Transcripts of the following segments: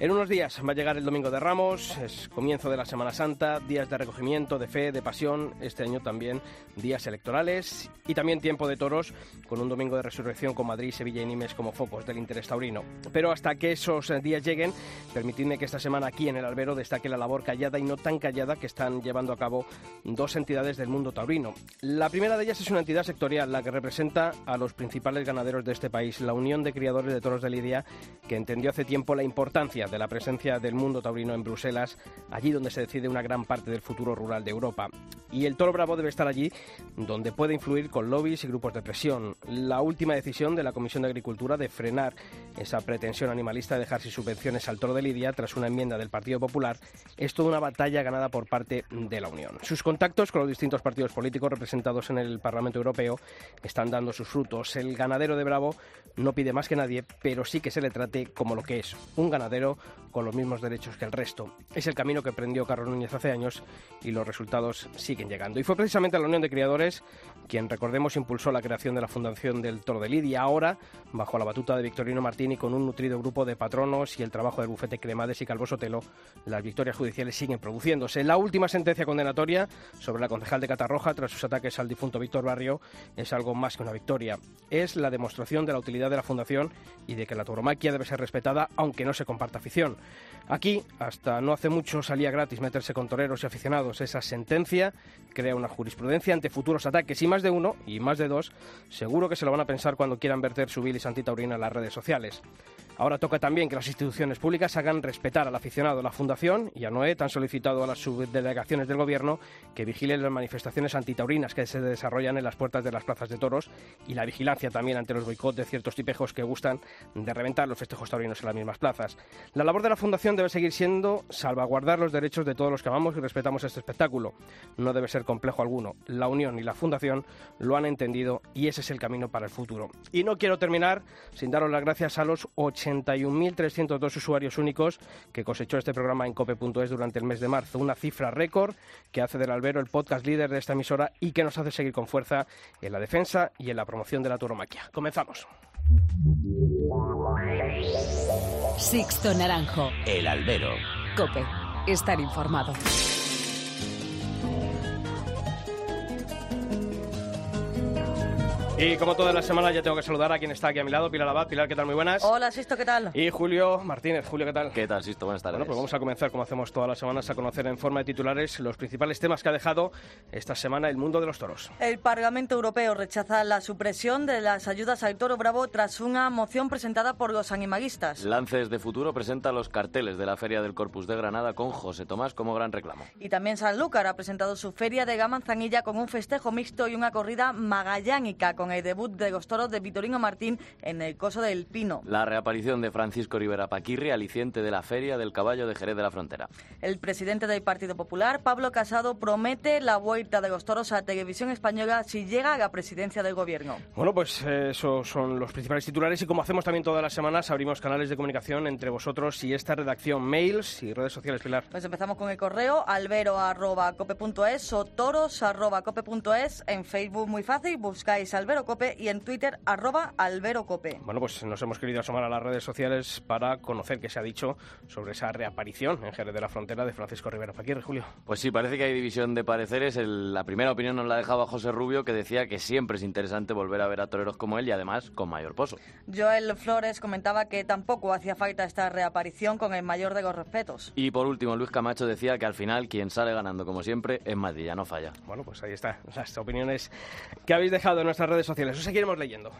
En unos días va a llegar el Domingo de Ramos, es comienzo de la Semana Santa, días de recogimiento, de fe, de pasión, este año también días electorales y también tiempo de toros con un Domingo de Resurrección con Madrid, Sevilla y Nimes como focos del interés taurino. Pero hasta que esos días lleguen, permitidme que esta semana aquí en el Albero destaque la labor callada y no tan callada que están llevando a cabo dos entidades del mundo taurino. La primera de ellas es una entidad sectorial, la que representa a los principales ganaderos de este país, la Unión de Criadores de Toros de Lidia, que entendió hace tiempo la importancia de la presencia del mundo taurino en Bruselas, allí donde se decide una gran parte del futuro rural de Europa. Y el toro bravo debe estar allí donde puede influir con lobbies y grupos de presión. La última decisión de la Comisión de Agricultura de frenar esa pretensión animalista de dejar sin subvenciones al toro de Lidia tras una enmienda del Partido Popular es toda una batalla ganada por parte de la Unión. Sus contactos con los distintos partidos políticos representados en el Parlamento Europeo están dando sus frutos. El ganadero de Bravo no pide más que nadie, pero sí que se le trate como lo que es, un ganadero con los mismos derechos que el resto. Es el camino que prendió Carlos Núñez hace años y los resultados siguen llegando. Y fue precisamente la Unión de Criadores quien, recordemos, impulsó la creación de la Fundación del Toro de Lidia, ahora bajo la batuta de Victorino Martini con un nutrido grupo de patronos y el trabajo del bufete Cremades y Calvo Sotelo, las victorias judiciales siguen produciéndose. La última sentencia condenatoria sobre la concejal de Catarroja tras sus ataques al difunto Víctor Barrio es algo más que una victoria. Es la demostración de la utilidad de la Fundación y de que la tauromaquia debe ser respetada aunque no se comparta afición. Aquí, hasta no hace mucho, salía gratis meterse con toreros y aficionados. Esa sentencia crea una jurisprudencia ante futuros ataques y más de uno y más de dos seguro que se lo van a pensar cuando quieran verter su bilis antitaurina en las redes sociales. Ahora toca también que las instituciones públicas hagan respetar al aficionado. La Fundación y a Noé han solicitado a las subdelegaciones del Gobierno que vigilen las manifestaciones antitaurinas que se desarrollan en las puertas de las plazas de toros y la vigilancia también ante los boicots de ciertos tipejos que gustan de reventar los festejos taurinos en las mismas plazas. La labor de la Fundación debe seguir siendo salvaguardar los derechos de todos los que amamos y respetamos este espectáculo. No debe ser complejo alguno. La Unión y la Fundación lo han entendido y ese es el camino para el futuro. Y no quiero terminar sin daros las gracias a los 81.302 usuarios únicos que cosechó este programa en cope.es durante el mes de marzo. Una cifra récord que hace del Albero el podcast líder de esta emisora y que nos hace seguir con fuerza en la defensa y en la promoción de la turomaquia. Comenzamos. Sixto Naranjo. El albero. Cope. Estar informado. Y como toda la semana ya tengo que saludar a quien está aquí a mi lado, Pilar Abad. Pilar, ¿qué tal? Muy buenas. Hola, Sisto, ¿qué tal? Y Julio Martínez. Julio, ¿qué tal? ¿Qué tal, Sisto? Buenas tardes. Bueno, pues vamos a comenzar, como hacemos todas las semanas, a conocer en forma de titulares los principales temas que ha dejado esta semana el mundo de los toros. El Parlamento Europeo rechaza la supresión de las ayudas al toro bravo tras una moción presentada por los animalistas. Lances de Futuro presenta los carteles de la Feria del Corpus de Granada con José Tomás como gran reclamo. Y también Sanlúcar ha presentado su feria de Gamanzanilla con un festejo mixto y una corrida magallánica con el debut de los toros de Vitorino Martín en el Coso del Pino. La reaparición de Francisco Rivera Paquirri, aliciente de la Feria del Caballo de Jerez de la Frontera. El presidente del Partido Popular, Pablo Casado, promete la vuelta de los toros a Televisión Española si llega a la presidencia del Gobierno. Bueno, pues eh, esos son los principales titulares y como hacemos también todas las semanas, abrimos canales de comunicación entre vosotros y esta redacción, mails y redes sociales, Pilar. Pues empezamos con el correo albero.cope.es o toros.cope.es. En Facebook muy fácil, buscáis Albero Cope y en Twitter arroba alberocope. Bueno, pues nos hemos querido asomar a las redes sociales para conocer qué se ha dicho sobre esa reaparición en Jerez de la Frontera de Francisco Rivera Paquirri, Julio. Pues sí, parece que hay división de pareceres. El- la primera opinión nos la dejaba José Rubio, que decía que siempre es interesante volver a ver a toreros como él y además con mayor pozo. Joel Flores comentaba que tampoco hacía falta esta reaparición con el mayor de los respetos. Y por último, Luis Camacho decía que al final quien sale ganando como siempre es Madrid, ya no falla. Bueno, pues ahí está, las opiniones que habéis dejado en nuestras redes sociales. Os seguiremos leyendo.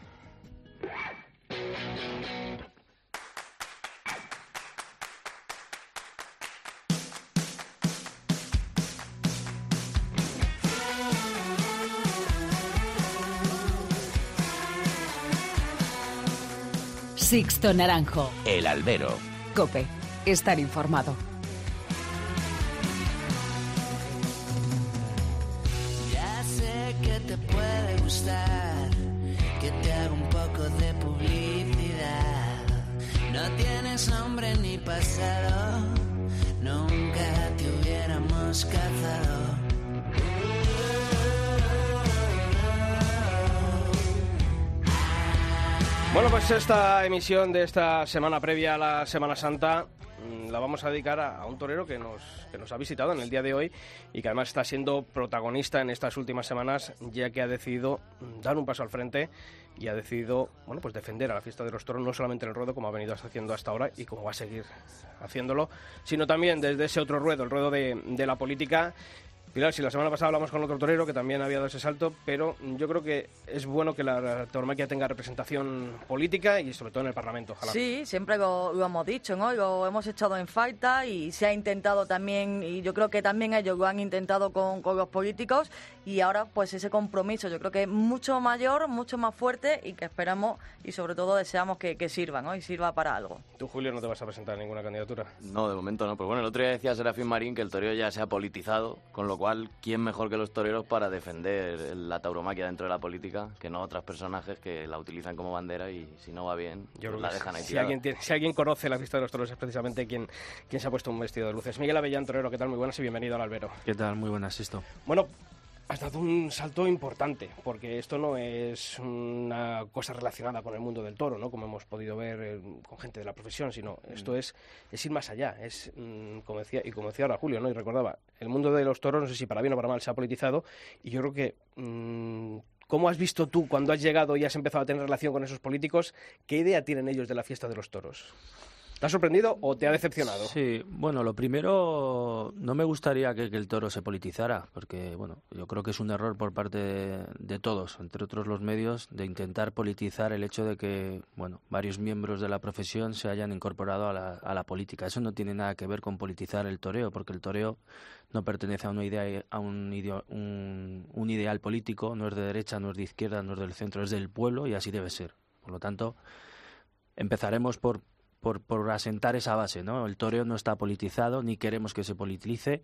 Sixto Naranjo. El albero. Cope. estar informado. No tienes nombre ni pasado, nunca te hubiéramos cazado. Bueno, pues esta emisión de esta semana previa a la Semana Santa la vamos a dedicar a, a un torero que nos, que nos ha visitado en el día de hoy y que además está siendo protagonista en estas últimas semanas, ya que ha decidido mm, dar un paso al frente y ha decidido bueno, pues defender a la fiesta de los toros, no solamente en el ruedo, como ha venido haciendo hasta ahora y como va a seguir haciéndolo, sino también desde ese otro ruedo, el ruedo de, de la política. Pilar, si la semana pasada hablamos con otro torero que también había dado ese salto, pero yo creo que es bueno que la tauromaquia tenga representación política y sobre todo en el Parlamento, ojalá. Sí, siempre lo, lo hemos dicho, ¿no? Lo hemos echado en falta y se ha intentado también, y yo creo que también ellos lo han intentado con, con los políticos y ahora pues ese compromiso yo creo que es mucho mayor, mucho más fuerte y que esperamos y sobre todo deseamos que, que sirva, ¿no? Y sirva para algo. Tú, Julio, no te vas a presentar a ninguna candidatura. No, de momento no. Pero bueno, el otro día decía Serafín Marín que el toreo ya se ha politizado, con lo cual, ¿quién mejor que los toreros para defender la tauromaquia dentro de la política que no otros personajes que la utilizan como bandera y si no va bien, Yo pues la dejan ahí si tirada. alguien, tiene- si alguien conoce la fiesta de los toros es precisamente quien, quien se ha puesto un vestido de luces. Miguel Avellán, torero, ¿qué tal? Muy buenas y bienvenido al albero. ¿Qué tal? Muy buenas, esto. Bueno, has dado un salto importante, porque esto no es una cosa relacionada con el mundo del toro, ¿no? Como hemos podido ver eh, con gente de la profesión, sino esto es, es ir más allá. Es, mm, como decía, y como decía ahora Julio, ¿no? Y recordaba, el mundo de los toros, no sé si para bien o para mal, se ha politizado, y yo creo que... mm, ¿Cómo has visto tú cuando has llegado y has empezado a tener relación con esos políticos? ¿Qué idea tienen ellos de la fiesta de los toros? ¿Te ha sorprendido o te ha decepcionado? Sí, bueno, lo primero, no me gustaría que, el toro se politizara, porque, bueno, yo creo que es un error por parte de, todos, entre otros los medios, de intentar politizar el hecho de que, bueno, varios miembros de la profesión se hayan incorporado a la, a la política. Eso no tiene nada que ver con politizar el toreo, porque el toreo no pertenece a una idea, a un, un ideal político, no es de derecha, no es de izquierda, no es del centro, es del pueblo y así debe ser. Por lo tanto, empezaremos por, por, por asentar esa base, ¿no? El toreo no está politizado, ni queremos que se politice.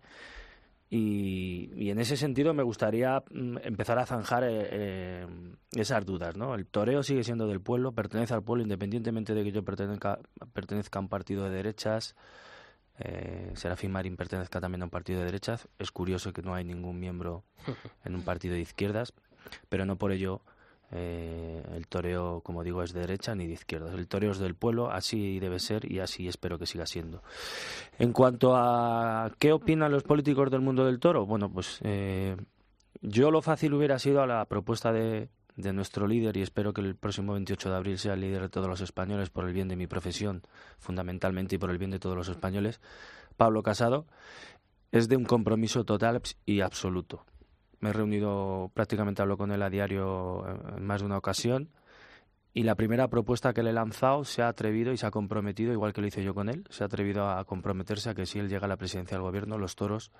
Y, y en ese sentido me gustaría mm, empezar a zanjar eh, eh, esas dudas, ¿no? El toreo sigue siendo del pueblo, pertenece al pueblo, independientemente de que yo pertenezca, pertenezca a un partido de derechas, eh, Serafín Marín pertenezca también a un partido de derechas. Es curioso que no hay ningún miembro en un partido de izquierdas, pero no por ello eh, el toreo, como digo, es de derecha ni de izquierdas. El toreo es del pueblo, así debe ser y así espero que siga siendo. En cuanto a qué opinan los políticos del mundo del toro, bueno, pues eh, yo lo fácil hubiera sido a la propuesta de, de nuestro líder y espero que el próximo 28 de abril sea el líder de todos los españoles por el bien de mi profesión, fundamentalmente y por el bien de todos los españoles, Pablo Casado, es de un compromiso total y absoluto. Me he reunido, prácticamente hablo con él a diario eh, en más de una ocasión. Y la primera propuesta que le he lanzado se ha atrevido y se ha comprometido, igual que lo hice yo con él, se ha atrevido a comprometerse a que si él llega a la presidencia del gobierno, los toros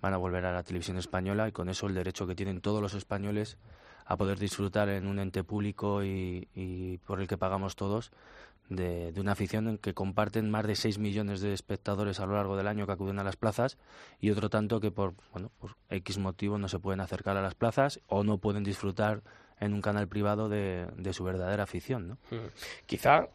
van a volver a la televisión española y con eso el derecho que tienen todos los españoles a poder disfrutar en un ente público y, y por el que pagamos todos de, una afición en que comparten más de 6 millones de espectadores a lo largo del año que acuden a las plazas y otro tanto que por, bueno, por X motivo no se pueden acercar a las plazas o no pueden disfrutar en un canal privado de, de su verdadera afición. ¿no? Mm. Quizá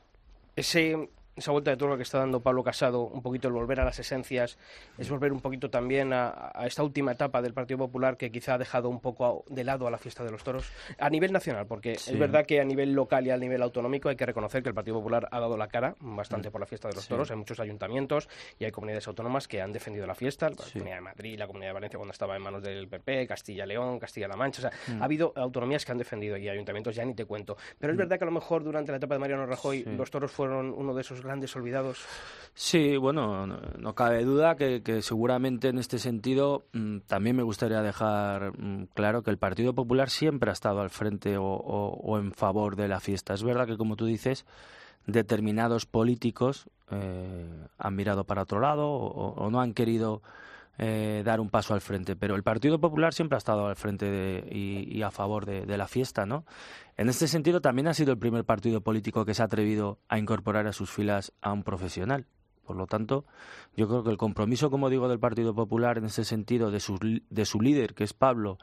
ese, esa vuelta de turno que está dando Pablo Casado, un poquito el volver a las esencias, es volver un poquito también a, a esta última etapa del Partido Popular que quizá ha dejado un poco de lado a la fiesta de los toros a nivel nacional, porque Sí. es verdad que a nivel local y a nivel autonómico hay que reconocer que el Partido Popular ha dado la cara bastante por la fiesta de los Sí. toros. Hay muchos ayuntamientos y hay comunidades autónomas que han defendido la fiesta, la Sí. Comunidad de Madrid, la Comunidad de Valencia cuando estaba en manos del PP, Castilla-León, Castilla-La Mancha. O sea, Mm. ha habido autonomías que han defendido y ayuntamientos ya ni te cuento. Pero es verdad que a lo mejor durante la etapa de Mariano Rajoy los toros fueron uno de esos grandes olvidados. Sí, bueno, no, cabe duda que, seguramente en este sentido mm, también me gustaría dejar mm, claro que el Partido Popular siempre ha estado al frente o, o- o en favor de la fiesta. Es verdad que, como tú dices, determinados políticos eh, han mirado para otro lado o, o no han querido eh, dar un paso al frente, pero el Partido Popular siempre ha estado al frente de- y, a favor de, la fiesta, ¿no? En este sentido, también ha sido el primer partido político que se ha atrevido a incorporar a sus filas a un profesional Por lo tanto, yo creo que el compromiso, como digo, del Partido Popular en ese sentido, de su, de su líder, que es Pablo,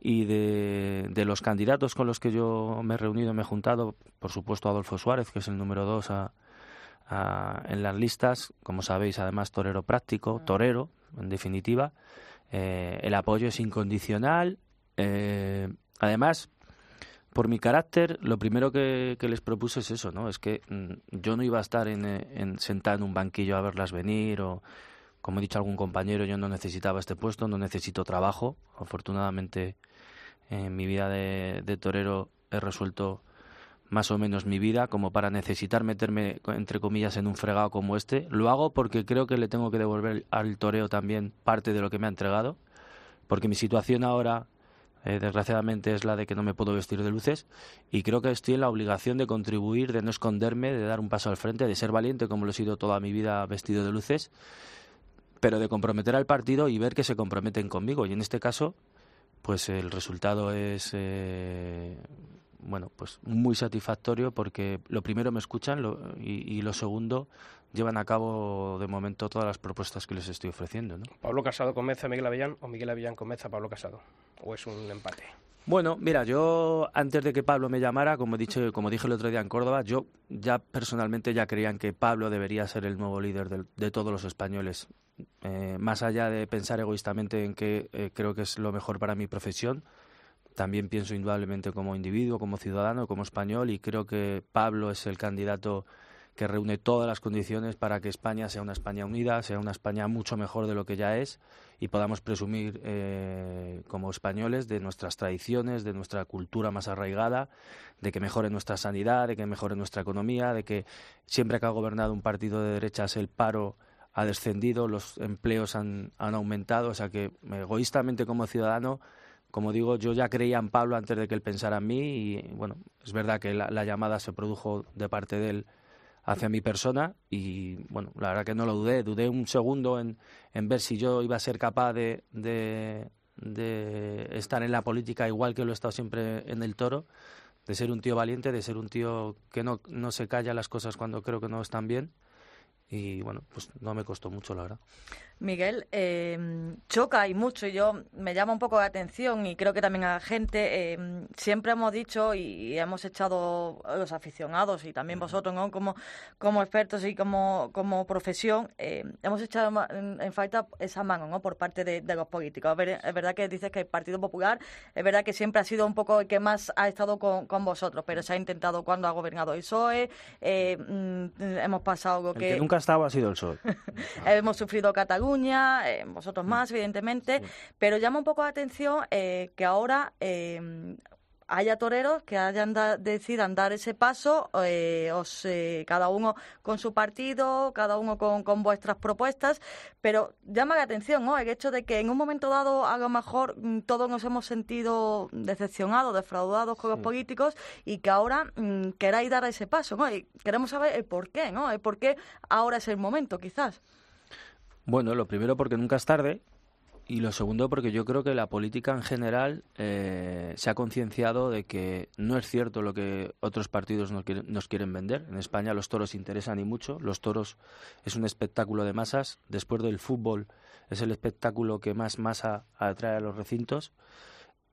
y de, de, los candidatos con los que yo me he reunido, me he juntado, por supuesto Adolfo Suárez, que es el número dos a, en las listas, como sabéis, además torero práctico, torero, en definitiva. Eh, el apoyo es incondicional. Eh, además, por mi carácter, lo primero que, les propuse es eso, ¿no? Es que mm, yo no iba a estar en, en, sentado en un banquillo a verlas venir o, como he dicho a algún compañero, yo no necesitaba este puesto, no necesito trabajo. Afortunadamente, en mi vida de, de torero he resuelto más o menos mi vida como para necesitar meterme, entre comillas, en un fregado como este. Lo hago porque creo que le tengo que devolver al toreo también parte de lo que me ha entregado, porque mi situación ahora eh, desgraciadamente es la de que no me puedo vestir de luces y creo que estoy en la obligación de contribuir, de no esconderme, de dar un paso al frente, de ser valiente como lo he sido toda mi vida vestido de luces, pero de comprometer al partido y ver que se comprometen conmigo. Y en este caso, pues el resultado es eh, bueno, pues muy satisfactorio porque lo primero me escuchan y, y, lo segundo llevan a cabo de momento todas las propuestas que les estoy ofreciendo. ¿no? ¿Pablo Casado convence a Miguel Avellán o Miguel Avellán convence a Pablo Casado? ¿O es un empate? Bueno, mira, yo antes de que Pablo me llamara, como, he dicho, como dije el otro día en Córdoba, yo ya personalmente ya creían que Pablo debería ser el nuevo líder de, de todos los españoles. Eh, más allá de pensar egoístamente en que eh, creo que es lo mejor para mi profesión, también pienso indudablemente como individuo, como ciudadano, como español y creo que Pablo es el candidato que reúne todas las condiciones para que España sea una España unida, sea una España mucho mejor de lo que ya es y podamos presumir eh, como españoles de nuestras tradiciones, de nuestra cultura más arraigada, de que mejore nuestra sanidad, de que mejore nuestra economía, de que siempre que ha gobernado un partido de derechas el paro ha descendido, los empleos han, han aumentado, o sea que egoístamente como ciudadano como digo, yo ya creía en Pablo antes de que él pensara en mí y bueno, es verdad que la, llamada se produjo de parte de él hacia mi persona y bueno, la verdad que no lo dudé, dudé un segundo en, ver si yo iba a ser capaz de, de, de, estar en la política igual que lo he estado siempre en el toro, de ser un tío valiente, de ser un tío que no, no se calla las cosas cuando creo que no están bien y bueno, pues no me costó mucho, la verdad. Miguel, eh, choca y mucho, y yo me llama un poco la atención y creo que también a la gente, eh, siempre hemos dicho y hemos echado los aficionados y también vosotros ¿no? como, como expertos y como, como profesión, eh, hemos echado en, falta esa mano ¿no? por parte de, los políticos. Es verdad que dices que el Partido Popular, es verdad que siempre ha sido un poco el que más ha estado con, con vosotros, pero se ha intentado cuando ha gobernado el PSOE, mm, hemos pasado que... El que nunca ha estado ha sido el PSOE. hemos sufrido Cataluña eh, vosotros más, evidentemente, pero llama un poco la atención eh, que ahora eh, haya toreros que hayan decidan dar ese paso, os, cada uno con su partido, cada uno con, vuestras propuestas, pero llama la atención ¿no? el hecho de que en un momento dado a lo mejor mm, todos nos hemos sentido decepcionados, defraudados con los políticos y que ahora mm, queráis dar ese paso. ¿no? Y queremos saber el por qué, ¿no? el por qué ahora es el momento, quizás. Bueno, lo primero porque nunca es tarde y lo segundo porque yo creo que la política en general eh, se ha concienciado de que no es cierto lo que otros partidos nos quieren, nos quieren vender. En España los toros interesan y mucho. Los toros es un espectáculo de masas. Después del fútbol es el espectáculo que más masa atrae a los recintos.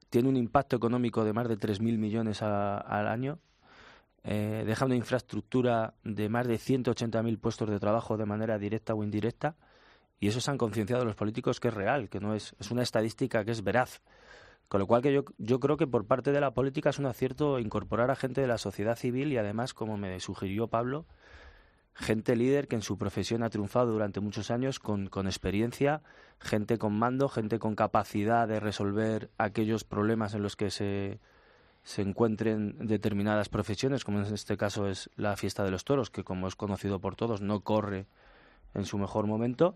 Tiene un impacto económico de más de 3.000 millones al año. Eh, deja una infraestructura de más de 180.000 puestos de trabajo de manera directa o indirecta y eso se han concienciado los políticos que es real, que no es, es una estadística que es veraz. Con lo cual que yo, yo creo que por parte de la política es un acierto incorporar a gente de la sociedad civil y además, como me sugirió Pablo, gente líder que en su profesión ha triunfado durante muchos años con, con, experiencia, gente con mando, gente con capacidad de resolver aquellos problemas en los que se, se encuentren determinadas profesiones, como en este caso es la fiesta de los toros, que como es conocido por todos no corre en su mejor momento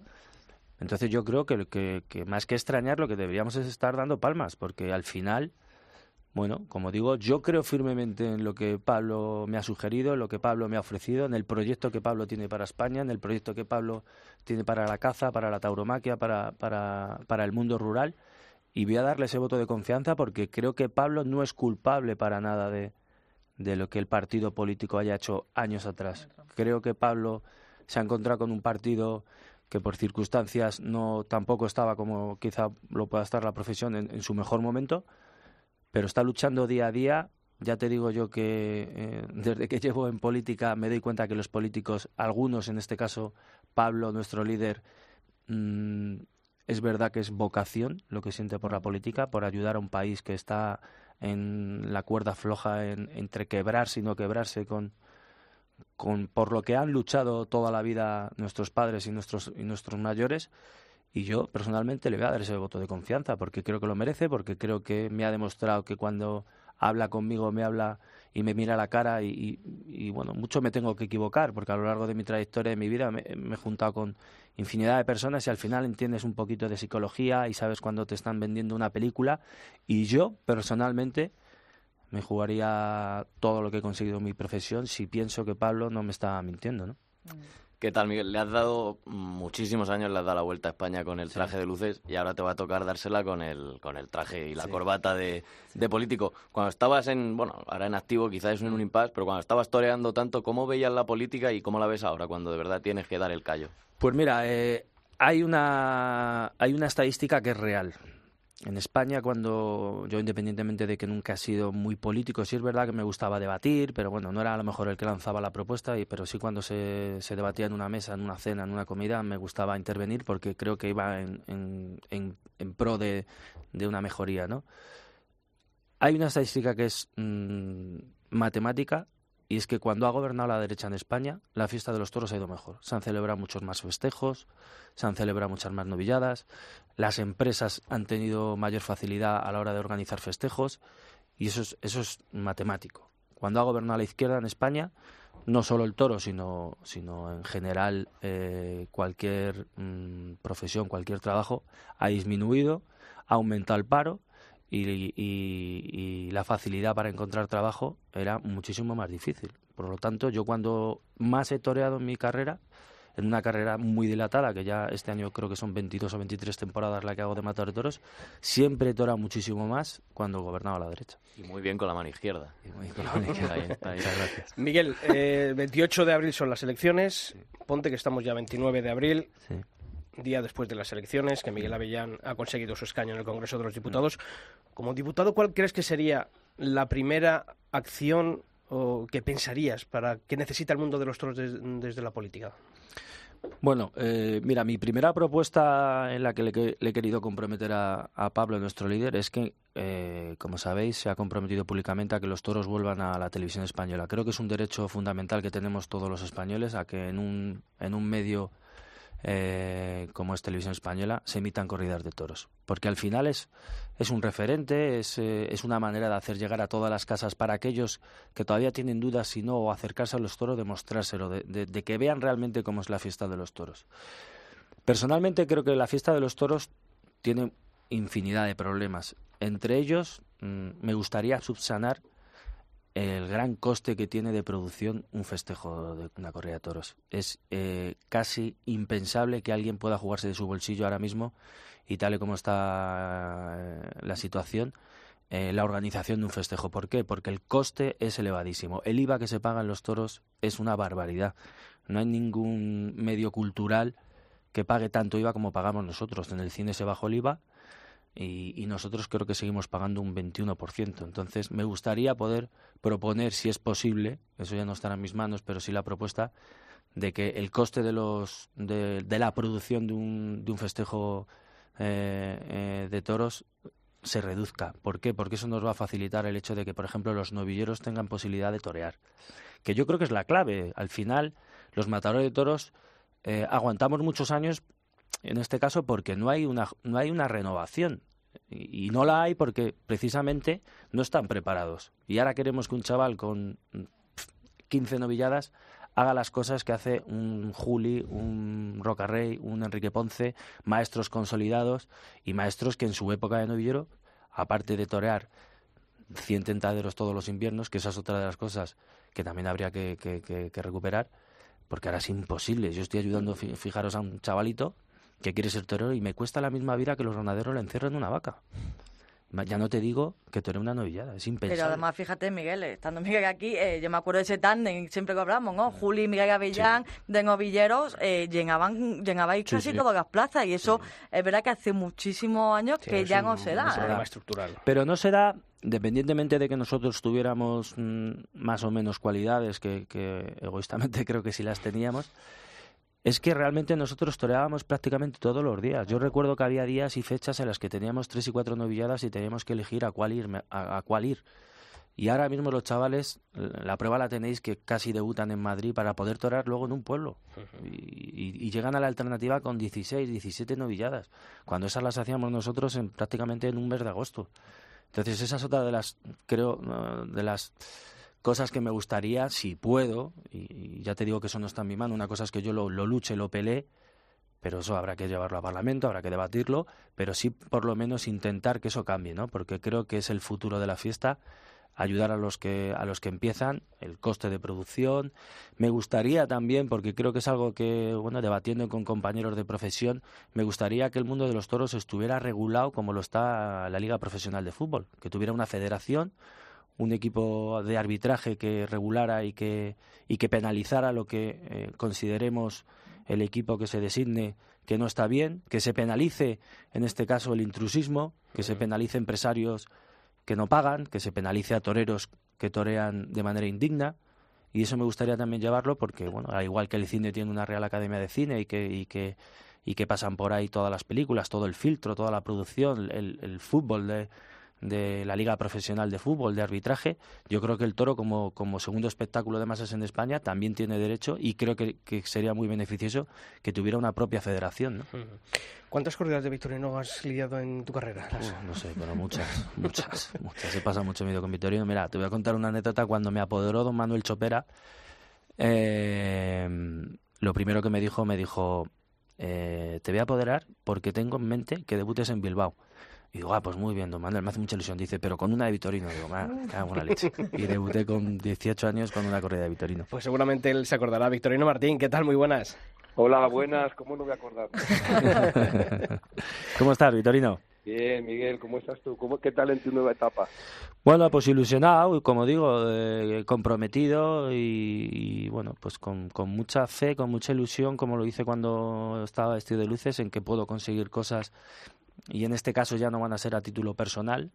entonces yo creo que, que, que, más que extrañar lo que deberíamos es estar dando palmas, porque al final, bueno, como digo, yo creo firmemente en lo que Pablo me ha sugerido, en lo que Pablo me ha ofrecido, en el proyecto que Pablo tiene para España, en el proyecto que Pablo tiene para la caza, para la tauromaquia, para, para, para el mundo rural. Y voy a darle ese voto de confianza porque creo que Pablo no es culpable para nada de, de lo que el partido político haya hecho años atrás. Creo que Pablo se ha encontrado con un partido que por circunstancias no tampoco estaba como quizá lo pueda estar la profesión en, su mejor momento, pero está luchando día a día. Ya te digo yo que eh, desde que llevo en política me doy cuenta que los políticos, algunos en este caso Pablo, nuestro líder, mm, es verdad que es vocación lo que siente por la política, por ayudar a un país que está en la cuerda floja entre quebrarse y no quebrarse con, con por lo que han luchado toda la vida nuestros padres y nuestros y nuestros mayores y yo personalmente le voy a dar ese voto de confianza porque creo que lo merece porque creo que me ha demostrado que cuando habla conmigo me habla y me mira la cara y, y, bueno mucho me tengo que equivocar porque a lo largo de mi trayectoria de mi vida me, he juntado con infinidad de personas y al final entiendes un poquito de psicología y sabes cuando te están vendiendo una película y yo personalmente me jugaría todo lo que he conseguido en mi profesión si pienso que Pablo no me está mintiendo, ¿no? ¿Qué tal, Miguel? Le has dado muchísimos años, le has dado la vuelta a España con el traje de luces y ahora te va a tocar dársela con el, con el traje y la corbata de, de, político. Cuando estabas en, bueno, ahora en activo quizás es un impasse, pero cuando estabas toreando tanto, ¿cómo veías la política y cómo la ves ahora cuando de verdad tienes que dar el callo? Pues mira, eh, hay, una, hay una estadística que es real. En España, cuando yo, independientemente de que nunca he sido muy político, sí es verdad que me gustaba debatir, pero bueno, no era a lo mejor el que lanzaba la propuesta, y, pero sí cuando se, se debatía en una mesa, en una cena, en una comida, me gustaba intervenir porque creo que iba en, en, pro de, de, una mejoría, ¿no? Hay una estadística que es mm, matemática y es que cuando ha gobernado la derecha en España, la fiesta de los toros ha ido mejor. Se han celebrado muchos más festejos, se han celebrado muchas más novilladas, las empresas han tenido mayor facilidad a la hora de organizar festejos y eso es, eso es matemático. Cuando ha gobernado la izquierda en España, no solo el toro, sino, sino en general eh, cualquier mm, profesión, cualquier trabajo, ha disminuido, ha aumentado el paro y, la facilidad para encontrar trabajo era muchísimo más difícil. Por lo tanto, yo cuando más he toreado en mi carrera, en una carrera muy dilatada, que ya este año creo que son 22 o 23 temporadas la que hago de matar de toros, siempre he torado muchísimo más cuando gobernaba la derecha. Y muy bien con la mano izquierda. Miguel, eh, 28 de abril son las elecciones, ponte que estamos ya 29 de abril. Sí día después de las elecciones, que Miguel Avellán ha conseguido su escaño en el Congreso de los Diputados. Como diputado, ¿cuál crees que sería la primera acción o que pensarías para que necesita el mundo de los toros desde la política? Bueno, eh, mira, mi primera propuesta en la que le, he querido comprometer a, Pablo, nuestro líder, es que, eh, como sabéis, se ha comprometido públicamente a que los toros vuelvan a la televisión española. Creo que es un derecho fundamental que tenemos todos los españoles a que en un, en un medio eh, como es Televisión Española, se emitan corridas de toros. Porque al final es, es un referente, es, eh, es, una manera de hacer llegar a todas las casas para aquellos que todavía tienen dudas si no, acercarse a los toros, demostrárselo, de, de, que vean realmente cómo es la fiesta de los toros. Personalmente creo que la fiesta de los toros tiene infinidad de problemas. Entre ellos, mm, me gustaría subsanar el gran coste que tiene de producción un festejo de una corrida de toros. Es eh, casi impensable que alguien pueda jugarse de su bolsillo ahora mismo y tal y como está eh, la situación, eh, la organización de un festejo. ¿Por qué? Porque el coste es elevadísimo. El IVA que se paga en los toros es una barbaridad. No hay ningún medio cultural que pague tanto IVA como pagamos nosotros. En el cine se bajó el IVA y, nosotros creo que seguimos pagando un 21%. Entonces, me gustaría poder proponer, si es posible, eso ya no estará en mis manos, pero sí la propuesta de que el coste de, los, de, la producción de un, de un festejo eh, eh, de toros se reduzca. ¿Por qué? Porque eso nos va a facilitar el hecho de que, por ejemplo, los novilleros tengan posibilidad de torear. Que yo creo que es la clave. Al final, los matadores de toros eh, aguantamos muchos años en este caso porque no hay una, no hay una renovación. Y, no la hay porque precisamente no están preparados. Y ahora queremos que un chaval con 15 novilladas haga las cosas que hace un Juli, un Rocarrey, un Enrique Ponce, maestros consolidados y maestros que en su época de novillero, aparte de torear 100 tentaderos todos los inviernos, que esa es otra de las cosas que también habría que, que recuperar, porque ahora es imposible. Yo estoy ayudando, fijaros, a un chavalito que quiere ser torero y me cuesta la misma vida que los ganaderos le encierran una vaca. Ya no te digo que tú eres una novillada, es impensable. Pero además, fíjate, Miguel, estando Miguel aquí, eh, yo me acuerdo de ese tándem, siempre que hablamos, ¿no? Juli y Miguel Avellán, de novilleros, eh, llenaban, llenabais casi todas las plazas y eso es verdad que hace muchísimos años que ya no se da. problema estructural. Pero no se da, dependientemente de que nosotros tuviéramos mm, más o menos cualidades, que, que egoístamente creo que sí las teníamos, es que realmente nosotros toreábamos prácticamente todos los días. Yo recuerdo que había días y fechas en las que teníamos tres y cuatro novilladas y teníamos que elegir a cuál ir. A, cuál ir. Y ahora mismo los chavales, la prueba la tenéis que casi debutan en Madrid para poder torear luego en un pueblo. y, llegan a la alternativa con 16, 17 novilladas, cuando esas las hacíamos nosotros en, prácticamente en un mes de agosto. Entonces esa es otra de las, creo, de las cosas que me gustaría, si puedo, y, ya te digo que eso no está en mi mano, una cosa es que yo lo, luche, lo peleé, pero eso habrá que llevarlo a Parlamento, habrá que debatirlo, pero sí por lo menos intentar que eso cambie, ¿no? Porque creo que es el futuro de la fiesta ayudar a los que a los que empiezan el coste de producción me gustaría también porque creo que es algo que bueno debatiendo con compañeros de profesión me gustaría que el mundo de los toros estuviera regulado como lo está la liga profesional de fútbol que tuviera una federación un equipo de arbitraje que regulara y que, y que penalizara lo que eh, consideremos el equipo que se designe que no está bien, que se penalice, en este caso, el intrusismo, que se penalice empresarios que no pagan, que se penalice a toreros que torean de manera indigna. Y eso me gustaría también llevarlo porque, bueno, al igual que el cine tiene una Real Academia de Cine y que, y que, y que pasan por ahí todas las películas, todo el filtro, toda la producción, el, el fútbol de, de la Liga Profesional de Fútbol, de arbitraje. Yo creo que el toro, como, como segundo espectáculo de masas en España, también tiene derecho y creo que, sería muy beneficioso que tuviera una propia federación. ¿no? ¿Cuántas corridas de Victorino has lidiado en tu carrera? no sé, pero muchas, muchas, muchas. Se pasa mucho miedo con Victorino. Mira, te voy a contar una anécdota. Cuando me apoderó don Manuel Chopera, eh, lo primero que me dijo, me dijo, eh, te voy a apoderar porque tengo en mente que debutes en Bilbao. Y digo, ah, pues muy bien, don Manuel, me hace mucha ilusión. Dice, pero con una de Vitorino. Digo, ah, cago en la leche. Y debuté con 18 años con una corrida de Vitorino. Pues seguramente él se acordará. Victorino Martín, ¿qué tal? Muy buenas. Hola, buenas. ¿Cómo no voy a acordar? ¿Cómo estás, Vitorino? Bien, Miguel, ¿cómo estás tú? ¿Cómo, ¿Qué tal en tu nueva etapa? Bueno, pues ilusionado, como digo, eh, comprometido y, bueno, pues con, con, mucha fe, con mucha ilusión, como lo hice cuando estaba vestido de luces, en que puedo conseguir cosas y en este caso ya no van a ser a título personal,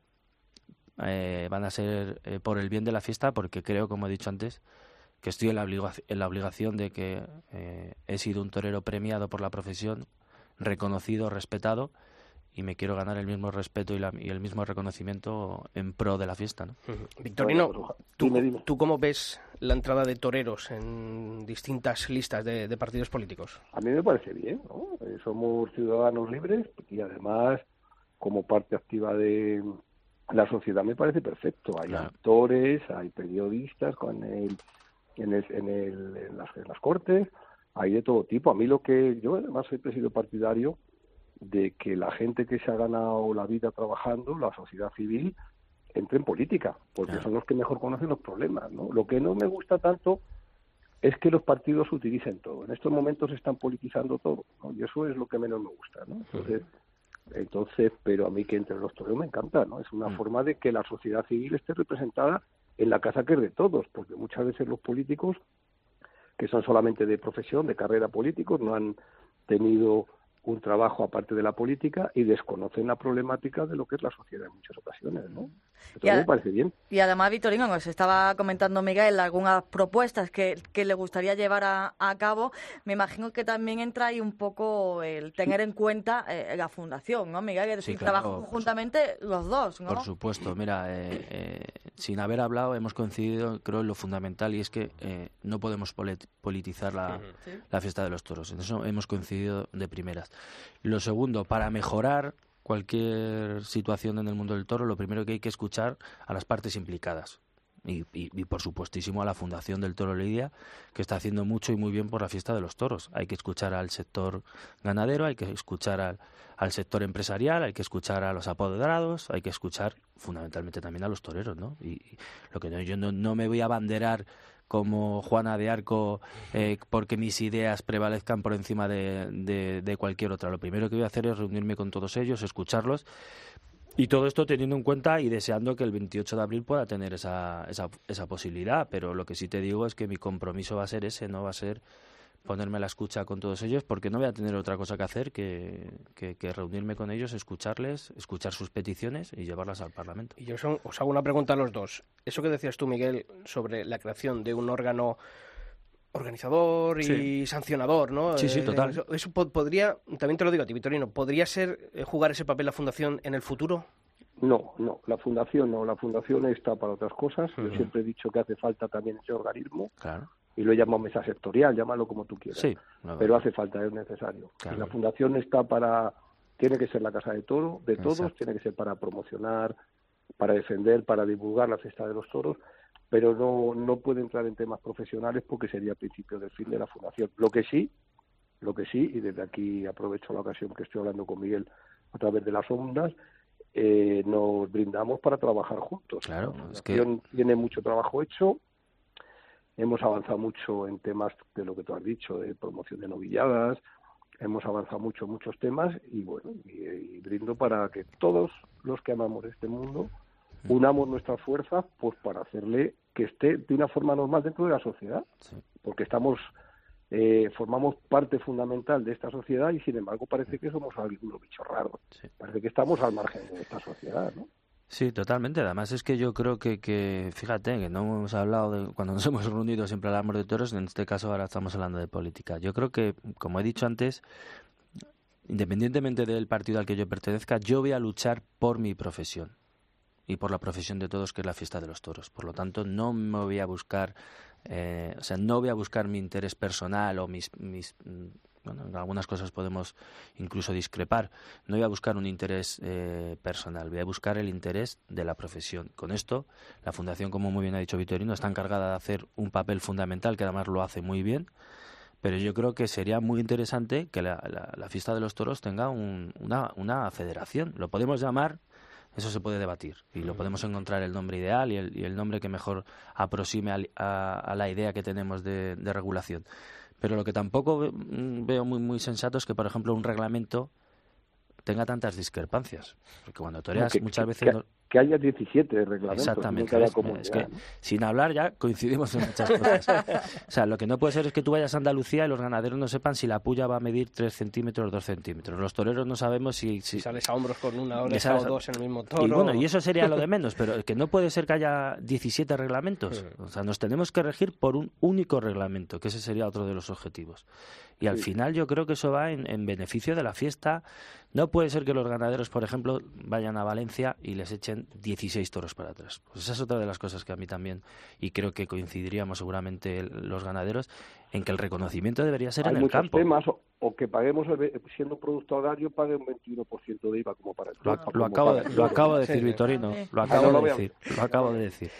eh, van a ser eh, por el bien de la fiesta, porque creo, como he dicho antes, que estoy en la, en la obligación de que eh, he sido un torero premiado por la profesión, reconocido, respetado, y me quiero ganar el mismo respeto y, el mismo reconocimiento en pro de la fiesta. ¿no? Victorino, ¿tú, ¿tú, cómo ves la entrada de toreros en distintas listas de, partidos políticos? A mí me parece bien, ¿no? Eh, somos ciudadanos libres y además como parte activa de la sociedad me parece perfecto. Hay actores, hay periodistas con el, en, el, en, el, en, las, en las cortes, hay de todo tipo. A mí lo que yo además he sido partidario de que la gente que se ha ganado la vida trabajando, la sociedad civil, entre en política, porque son los que mejor conocen los problemas. ¿no? Lo que no me gusta tanto es que los partidos utilicen todo. En estos momentos están politizando todo, y eso es lo que menos me gusta. ¿no? Entonces, entonces, pero a mí que entre los toreros me encanta, ¿no? Es una mm. forma de que la sociedad civil esté representada en la casa que es de todos, porque muchas veces los políticos, que son solamente de profesión, de carrera políticos, no han tenido un trabajo aparte de la política y desconocen la problemática de lo que es la sociedad en muchas ocasiones, ¿no? y me parece bien. Y además, Vitorino, nos estaba comentando Miguel algunas propuestas que, le gustaría llevar a, cabo. Me imagino que también entra ahí un poco el tener en cuenta eh, la fundación, ¿no, Miguel? Que sí, trabajan conjuntamente los dos, ¿no? Por supuesto. Mira, eh, eh, sin haber hablado, hemos coincidido, creo, en lo fundamental y es que no podemos politizar la, la fiesta de los toros. En eso hemos coincidido de primeras. Lo segundo, para mejorar cualquier situación en el mundo del toro, lo primero que hay que escuchar a las partes implicadas. Y, por supuestísimo a la Fundación del Toro Lidia, que está haciendo mucho y muy bien por la fiesta de los toros. Hay que escuchar al sector ganadero, hay que escuchar al, al sector empresarial, hay que escuchar a los apoderados, hay que escuchar fundamentalmente también a los toreros, ¿no? Y, lo que yo no, no me voy a abanderar como Juana de Arco eh, porque mis ideas prevalezcan por encima de, de, cualquier otra. Lo primero que voy a hacer es reunirme con todos ellos, escucharlos Y todo esto teniendo en cuenta y deseando que el 28 de abril pueda tener esa, esa, esa posibilidad, pero lo que sí te digo es que mi compromiso va a ser ese, no va a ser ponerme a la escucha con todos ellos, porque no voy a tener otra cosa que hacer que, que, reunirme con ellos, escucharles, escuchar sus peticiones y llevarlas al Parlamento. Y yo os hago una pregunta a los dos. Eso que decías tú, Miguel, sobre la creación de un órgano organizador y sancionador, ¿no? Sí, sí, eh, total. Eso, podría, también te lo digo a ti, Vitorino, ¿podría ser eh, jugar ese papel la Fundación en el futuro? No, no, la Fundación no, la Fundación está para otras cosas. Yo siempre he dicho que hace falta también ese organismo. Claro. Y lo llamo mesa sectorial, llámalo como tú quieras. Sí, pero hace falta, es necesario. la Fundación está para, tiene que ser la casa de toro, de todos, tiene que ser para promocionar, para defender, para divulgar la fiesta de los toros pero no, no puede entrar en temas profesionales porque sería principio del fin de la fundación. Lo que sí, lo que sí, y desde aquí aprovecho la ocasión que estoy hablando con Miguel a través de las ondas, eh, nos brindamos para trabajar juntos. Claro, la fundación tiene mucho trabajo hecho, hemos avanzado mucho en temas de lo que tú has dicho, de promoción de novilladas, hemos avanzado mucho en muchos temas y bueno, y brindo para que todos los que amamos este mundo unamos nuestras fuerzas pues para hacerle que esté de una forma normal dentro de la sociedad, porque estamos eh, formamos parte fundamental de esta sociedad y sin embargo parece que somos algunos bichos raros. Parece que estamos al margen de esta sociedad, ¿no? Sí, totalmente. Además es que yo creo que, que, fíjate, que no hemos hablado de, cuando nos hemos reunido siempre hablamos de toros, en este caso ahora estamos hablando de política. Yo creo que, como he dicho antes, independientemente del partido al que yo pertenezca, yo voy a luchar por mi profesión y por la profesión de todos, que es la fiesta de los toros. Por lo tanto, no me voy a buscar, eh, o sea, no voy a buscar mi interés personal o mis, mis bueno, en algunas cosas podemos incluso discrepar. No voy a buscar un interés eh, personal, voy a buscar el interés de la profesión. Con esto, la Fundación, como muy bien ha dicho Vitorino, está encargada de hacer un papel fundamental, que además lo hace muy bien. Pero yo creo que sería muy interesante que la, la, fiesta de los toros tenga una, una federación. Lo podemos llamar eso se puede debatir y lo podemos encontrar el nombre ideal y el, nombre que mejor aproxime a, la idea que tenemos de, regulación. Pero lo que tampoco mm, veo muy, muy sensato es que, por ejemplo, un reglamento tenga tantas discrepancias. Porque cuando toreas muchas veces que haya 17 reglamentos. Exactamente. es, que sin hablar ya coincidimos en muchas cosas. o sea, lo que no puede ser es que tú vayas a Andalucía y los ganaderos no sepan si la puya va a medir 3 centímetros o 2 centímetros. Los toreros no sabemos si... Si, sales a hombros con una oreja o dos en el mismo toro. Y bueno, y eso sería lo de menos, pero que no puede ser que haya 17 reglamentos. O sea, nos tenemos que regir por un único reglamento, que ese sería otro de los objetivos. Y al final yo creo que eso va en, en beneficio de la fiesta. No puede ser que los ganaderos, por ejemplo, vayan a Valencia y les echen 16 toros para atrás. Pues esa es otra de las cosas que a mí también, y creo que coincidiríamos seguramente los ganaderos, en que el reconocimiento debería ser en el campo. Temas, o, que paguemos, siendo producto agrario, pague un 21% de IVA como para el Lo, lo acabo, de, lo acabo de decir, Vitorino. Lo acabo de decir. Lo acabo de decir.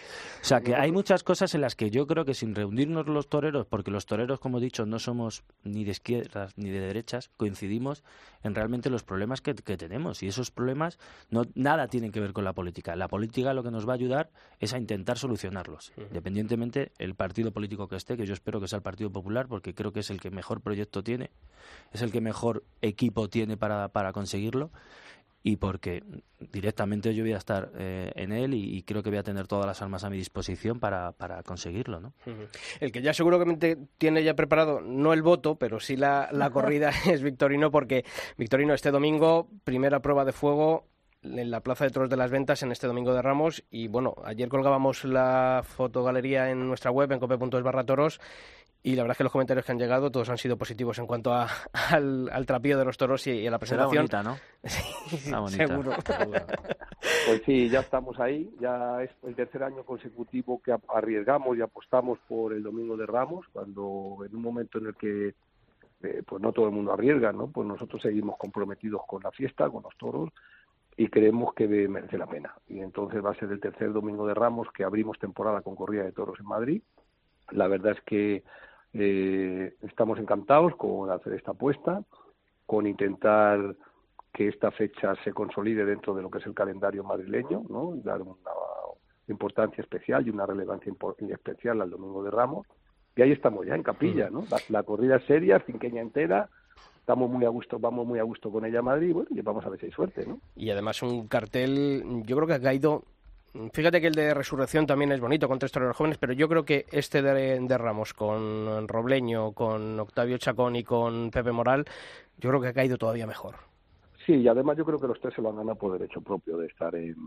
O sea, que hay muchas cosas en las que yo creo que sin reunirnos los toreros, porque los toreros, como he dicho, no somos ni de izquierdas ni de derechas, coincidimos en realmente los problemas que, que tenemos. Y esos problemas no nada tienen que ver con la política. La política lo que nos va a ayudar es a intentar solucionarlos, independientemente el partido político que esté, que yo espero que sea el Partido Popular Popular porque creo que es el que mejor proyecto tiene, es el que mejor equipo tiene para, para conseguirlo y porque directamente yo voy a estar eh, en él y, creo que voy a tener todas las armas a mi disposición para, para conseguirlo. ¿no? El que ya seguramente tiene ya preparado, no el voto, pero sí la, la corrida es Victorino, porque Victorino este domingo, primera prueba de fuego en la Plaza de Toros de las Ventas en este domingo de Ramos y bueno, ayer colgábamos la fotogalería en nuestra web en cope.es barra toros y la verdad es que los comentarios que han llegado todos han sido positivos en cuanto a, al, al, trapío de los toros y, a la presentación. Será bonita, ¿no? sí, bonita. Seguro. Pues sí, ya estamos ahí. Ya es el tercer año consecutivo que arriesgamos y apostamos por el Domingo de Ramos, cuando en un momento en el que eh, pues no todo el mundo arriesga, ¿no? Pues nosotros seguimos comprometidos con la fiesta, con los toros y creemos que merece la pena. Y entonces va a ser el tercer Domingo de Ramos que abrimos temporada con corrida de toros en Madrid. La verdad es que eh, estamos encantados con hacer esta apuesta, con intentar que esta fecha se consolide dentro de lo que es el calendario madrileño, ¿no? dar una importancia especial y una relevancia especial al Domingo de Ramos. Y ahí estamos ya en capilla, ¿no? La, corrida seria, cinqueña entera, estamos muy a gusto, vamos muy a gusto con ella a Madrid, bueno, y vamos a ver si hay suerte, ¿no? Y además un cartel, yo creo que ha caído Fíjate que el de Resurrección también es bonito con tres toreros jóvenes, pero yo creo que este de, Ramos con Robleño, con Octavio Chacón y con Pepe Moral, yo creo que ha caído todavía mejor. Sí, y además yo creo que los tres se lo han ganado por derecho propio de estar en,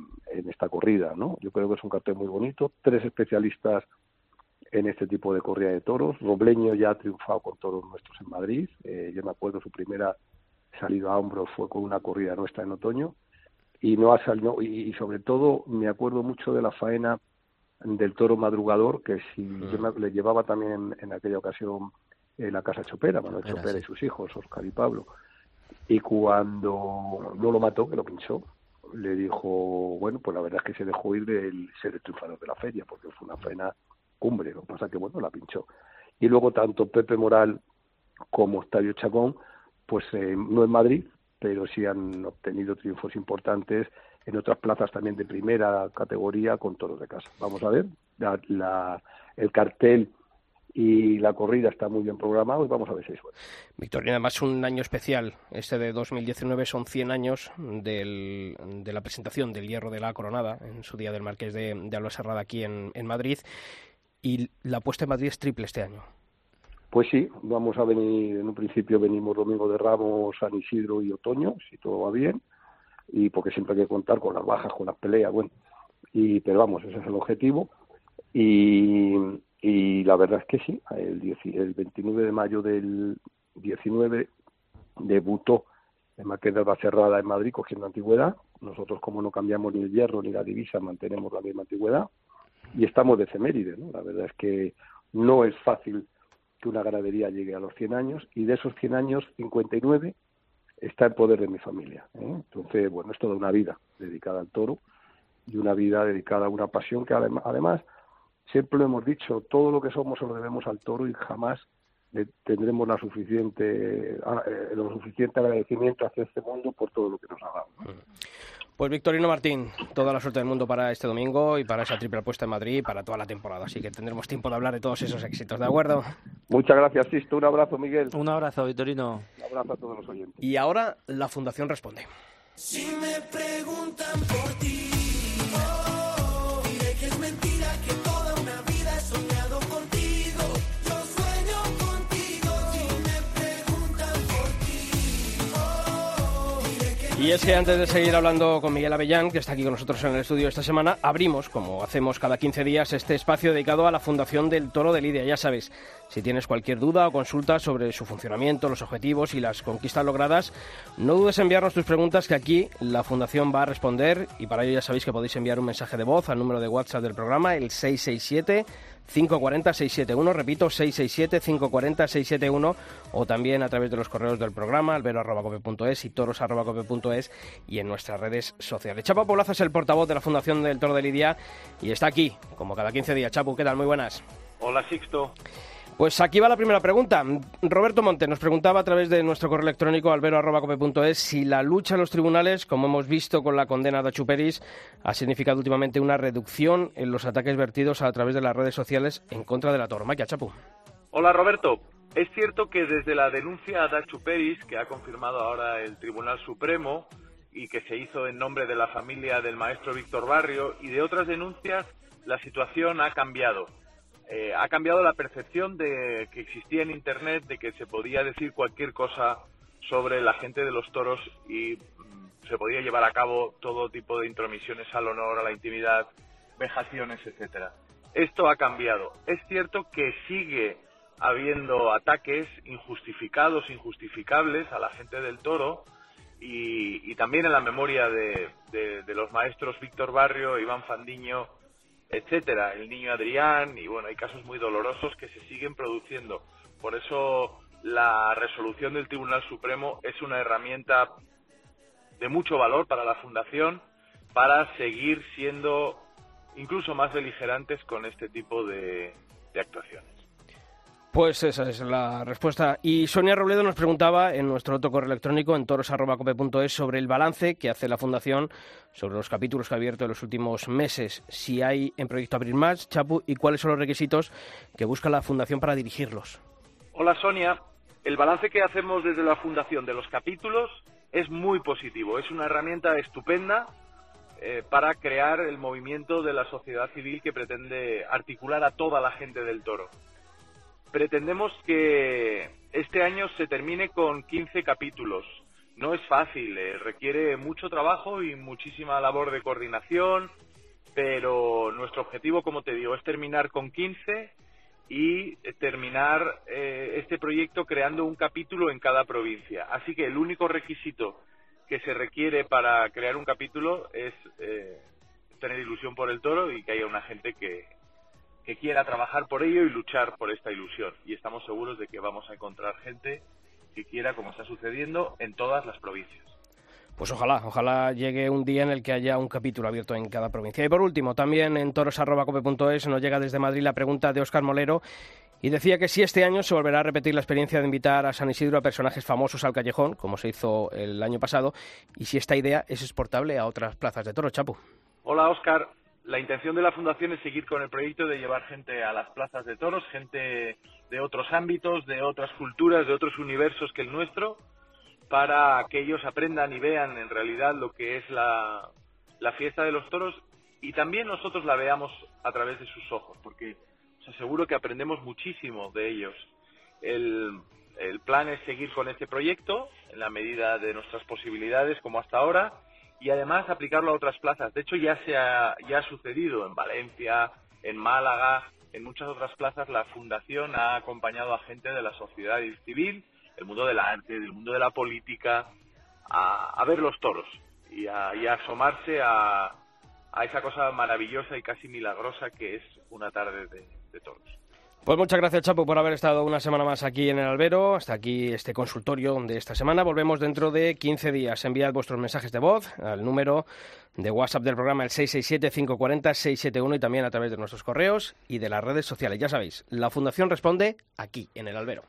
esta corrida, ¿no? Yo creo que es un cartel muy bonito, tres especialistas en este tipo de corrida de toros. Robleño ya ha triunfado con toros nuestros en Madrid. Eh, yo me acuerdo su primera salida a hombros fue con una corrida nuestra en otoño y no ha salido y, sobre todo me acuerdo mucho de la faena del toro madrugador que si yo le llevaba también en, aquella ocasión en la casa Chopera, Manuel Chopera y sus hijos, Oscar y Pablo, y cuando no lo mató, que lo pinchó, le dijo, bueno, pues la verdad es que se dejó ir del ser el triunfador de la feria, porque fue una faena cumbre, lo que pasa que, bueno, la pinchó. Y luego tanto Pepe Moral como Octavio Chacón, pues eh, no en Madrid, pero sí han obtenido triunfos importantes en otras plazas también de primera categoría con toros de casa. Vamos a ver, la, el cartel y la corrida está muy bien programado y vamos a ver si es bueno. Victorina, además un año especial, este de 2019 son 100 años del, de la presentación del Hierro de la Coronada en su día del Marqués de, de Alba Serrada aquí en, en Madrid y la apuesta en Madrid es triple este año. Pues sí, vamos a venir, en un principio venimos Domingo de Ramos, San Isidro y Otoño, si todo va bien, y porque siempre hay que contar con las bajas, con las peleas, bueno, y pero vamos, ese es el objetivo. Y, la verdad es que sí, el, el 29 de mayo del 19 debutó en Maqueda Cerrada en Madrid cogiendo antigüedad. Nosotros, como no cambiamos ni el hierro ni la divisa, mantenemos la misma antigüedad y estamos de efeméride. ¿no? La verdad es que no es fácil que una ganadería llegue a los 100 años y de esos 100 años, 59 está en poder de mi familia. ¿eh? Entonces, bueno, es toda una vida dedicada al toro y una vida dedicada a una pasión que además, siempre lo hemos dicho, todo lo que somos lo debemos al toro y jamás tendremos la suficiente, ah, eh, lo suficiente agradecimiento hacia este mundo por todo lo que nos ha dado. Pues Victorino Martín, toda la suerte del mundo para este domingo y para esa triple apuesta en Madrid y para toda la temporada. Así que tendremos tiempo de hablar de todos esos éxitos, ¿de acuerdo? Muchas gracias, Sisto. Un abrazo, Miguel. Un abrazo, Victorino. Un abrazo a todos los oyentes. Y ahora la Fundación responde. Si me preguntan por ti, Y es que antes de seguir hablando con Miguel Avellán, que está aquí con nosotros en el estudio esta semana, abrimos, como hacemos cada 15 días, este espacio dedicado a la Fundación del Toro de Lidia. Ya sabes, si tienes cualquier duda o consulta sobre su funcionamiento, los objetivos y las conquistas logradas, no dudes en enviarnos tus preguntas que aquí la Fundación va a responder y para ello ya sabéis que podéis enviar un mensaje de voz al número de WhatsApp del programa, el 667 540-671, repito, 667-540-671 o también a través de los correos del programa, albero.cope.es y toros.cope.es y en nuestras redes sociales. Chapo Poblazo es el portavoz de la Fundación del Toro de Lidia y está aquí, como cada 15 días. Chapo, ¿qué tal? Muy buenas. Hola Sixto. Pues aquí va la primera pregunta. Roberto Monte nos preguntaba a través de nuestro correo electrónico albero.cope.es si la lucha en los tribunales, como hemos visto con la condena de Achuperis, ha significado últimamente una reducción en los ataques vertidos a través de las redes sociales en contra de la tauromaquia. Chapu. Hola Roberto. Es cierto que desde la denuncia a Achuperis, que ha confirmado ahora el Tribunal Supremo y que se hizo en nombre de la familia del maestro Víctor Barrio y de otras denuncias, la situación ha cambiado. Eh, ha cambiado la percepción de que existía en Internet de que se podía decir cualquier cosa sobre la gente de los toros y mm, se podía llevar a cabo todo tipo de intromisiones al honor, a la intimidad, vejaciones, etcétera. Esto ha cambiado. Es cierto que sigue habiendo ataques injustificados, injustificables a la gente del toro y, y también en la memoria de, de, de los maestros Víctor Barrio, Iván Fandiño, etcétera, el niño Adrián, y bueno, hay casos muy dolorosos que se siguen produciendo. Por eso la resolución del Tribunal Supremo es una herramienta de mucho valor para la Fundación para seguir siendo incluso más beligerantes con este tipo de, de actuaciones. Pues esa es la respuesta. Y Sonia Robledo nos preguntaba en nuestro otro correo electrónico en toros.cope.es sobre el balance que hace la Fundación sobre los capítulos que ha abierto en los últimos meses, si hay en proyecto abrir más, Chapu, y cuáles son los requisitos que busca la Fundación para dirigirlos. Hola Sonia. El balance que hacemos desde la fundación de los capítulos es muy positivo, es una herramienta estupenda eh, para crear el movimiento de la sociedad civil que pretende articular a toda la gente del toro. Pretendemos que este año se termine con 15 capítulos. No es fácil, eh, requiere mucho trabajo y muchísima labor de coordinación, pero nuestro objetivo, como te digo, es terminar con 15 y terminar eh, este proyecto creando un capítulo en cada provincia. Así que el único requisito que se requiere para crear un capítulo es eh, tener ilusión por el toro y que haya una gente que, que quiera trabajar por ello y luchar por esta ilusión. Y estamos seguros de que vamos a encontrar gente que quiera, como está sucediendo, en todas las provincias. Pues ojalá, ojalá llegue un día en el que haya un capítulo abierto en cada provincia. Y por último, también en toros.cope.es nos llega desde Madrid la pregunta de Óscar Molero y decía que si este año se volverá a repetir la experiencia de invitar a San Isidro a personajes famosos al callejón, como se hizo el año pasado, y si esta idea es exportable a otras plazas de toros, Chapu. Hola, Óscar. La intención de la Fundación es seguir con el proyecto de llevar gente a las plazas de toros, gente de otros ámbitos, de otras culturas, de otros universos que el nuestro, para que ellos aprendan y vean en realidad lo que es la, fiesta de los toros y también nosotros la veamos a través de sus ojos, porque os aseguro que aprendemos muchísimo de ellos. El, el plan es seguir con este proyecto en la medida de nuestras posibilidades, como hasta ahora, y además aplicarlo a otras plazas. De hecho, ya, se ha, ya ha sucedido en Valencia, en Málaga, en muchas otras plazas. La Fundación ha acompañado a gente de la sociedad civil del mundo del arte, del mundo de la política, a, ver los toros y a, asomarse a, esa cosa maravillosa y casi milagrosa que es una tarde de, toros. Pues muchas gracias, Chapo, por haber estado una semana más aquí en el Albero. Hasta aquí este consultorio de esta semana. Volvemos dentro de 15 días. Enviad vuestros mensajes de voz al número de WhatsApp del programa, el 667-540-671 y también a través de nuestros correos y de las redes sociales. Ya sabéis, la Fundación responde aquí, en el Albero.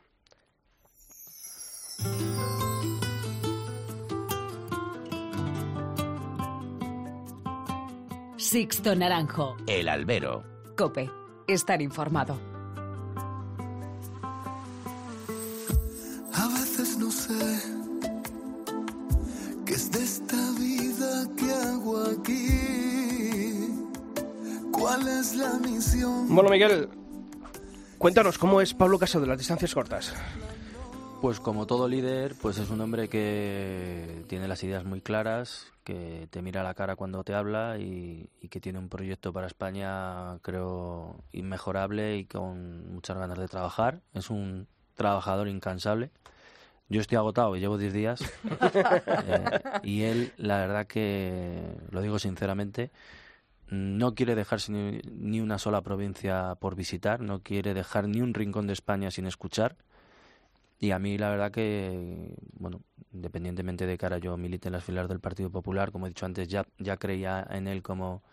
Sixto Naranjo. El albero. Cope. Estar informado. Aquí. ¿Cuál es la misión? Bueno, Miguel, cuéntanos cómo es Pablo Caso de las distancias cortas. Pues como todo líder, pues es un hombre que tiene las ideas muy claras, que te mira a la cara cuando te habla y, que tiene un proyecto para España, creo, inmejorable y con muchas ganas de trabajar. Es un trabajador incansable. Yo estoy agotado, llevo 10 días. Eh, y él, la verdad que, lo digo sinceramente, no quiere dejarse ni, ni una sola provincia por visitar, no quiere dejar ni un rincón de España sin escuchar y a mí la verdad que, bueno, independientemente de que ahora yo milite en las filas del Partido Popular, como he dicho antes, ya, ya creía en él como,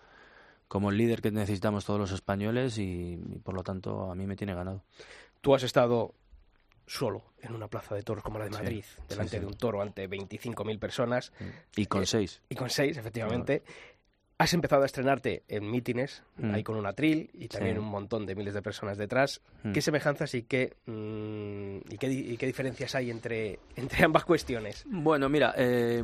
como el líder que necesitamos todos los españoles y, por lo tanto a mí me tiene ganado. Tú has estado solo en una plaza de toros como la de Madrid, delante de un toro ante 25.000 personas. Y con eh, seis. Y con seis, efectivamente. Has empezado a estrenarte en mítines, mm. ahí con un atril y también un montón de miles de personas detrás. Mm. ¿Qué semejanzas y qué, mm, y qué, diferencias hay entre, entre ambas cuestiones? Bueno, mira, eh,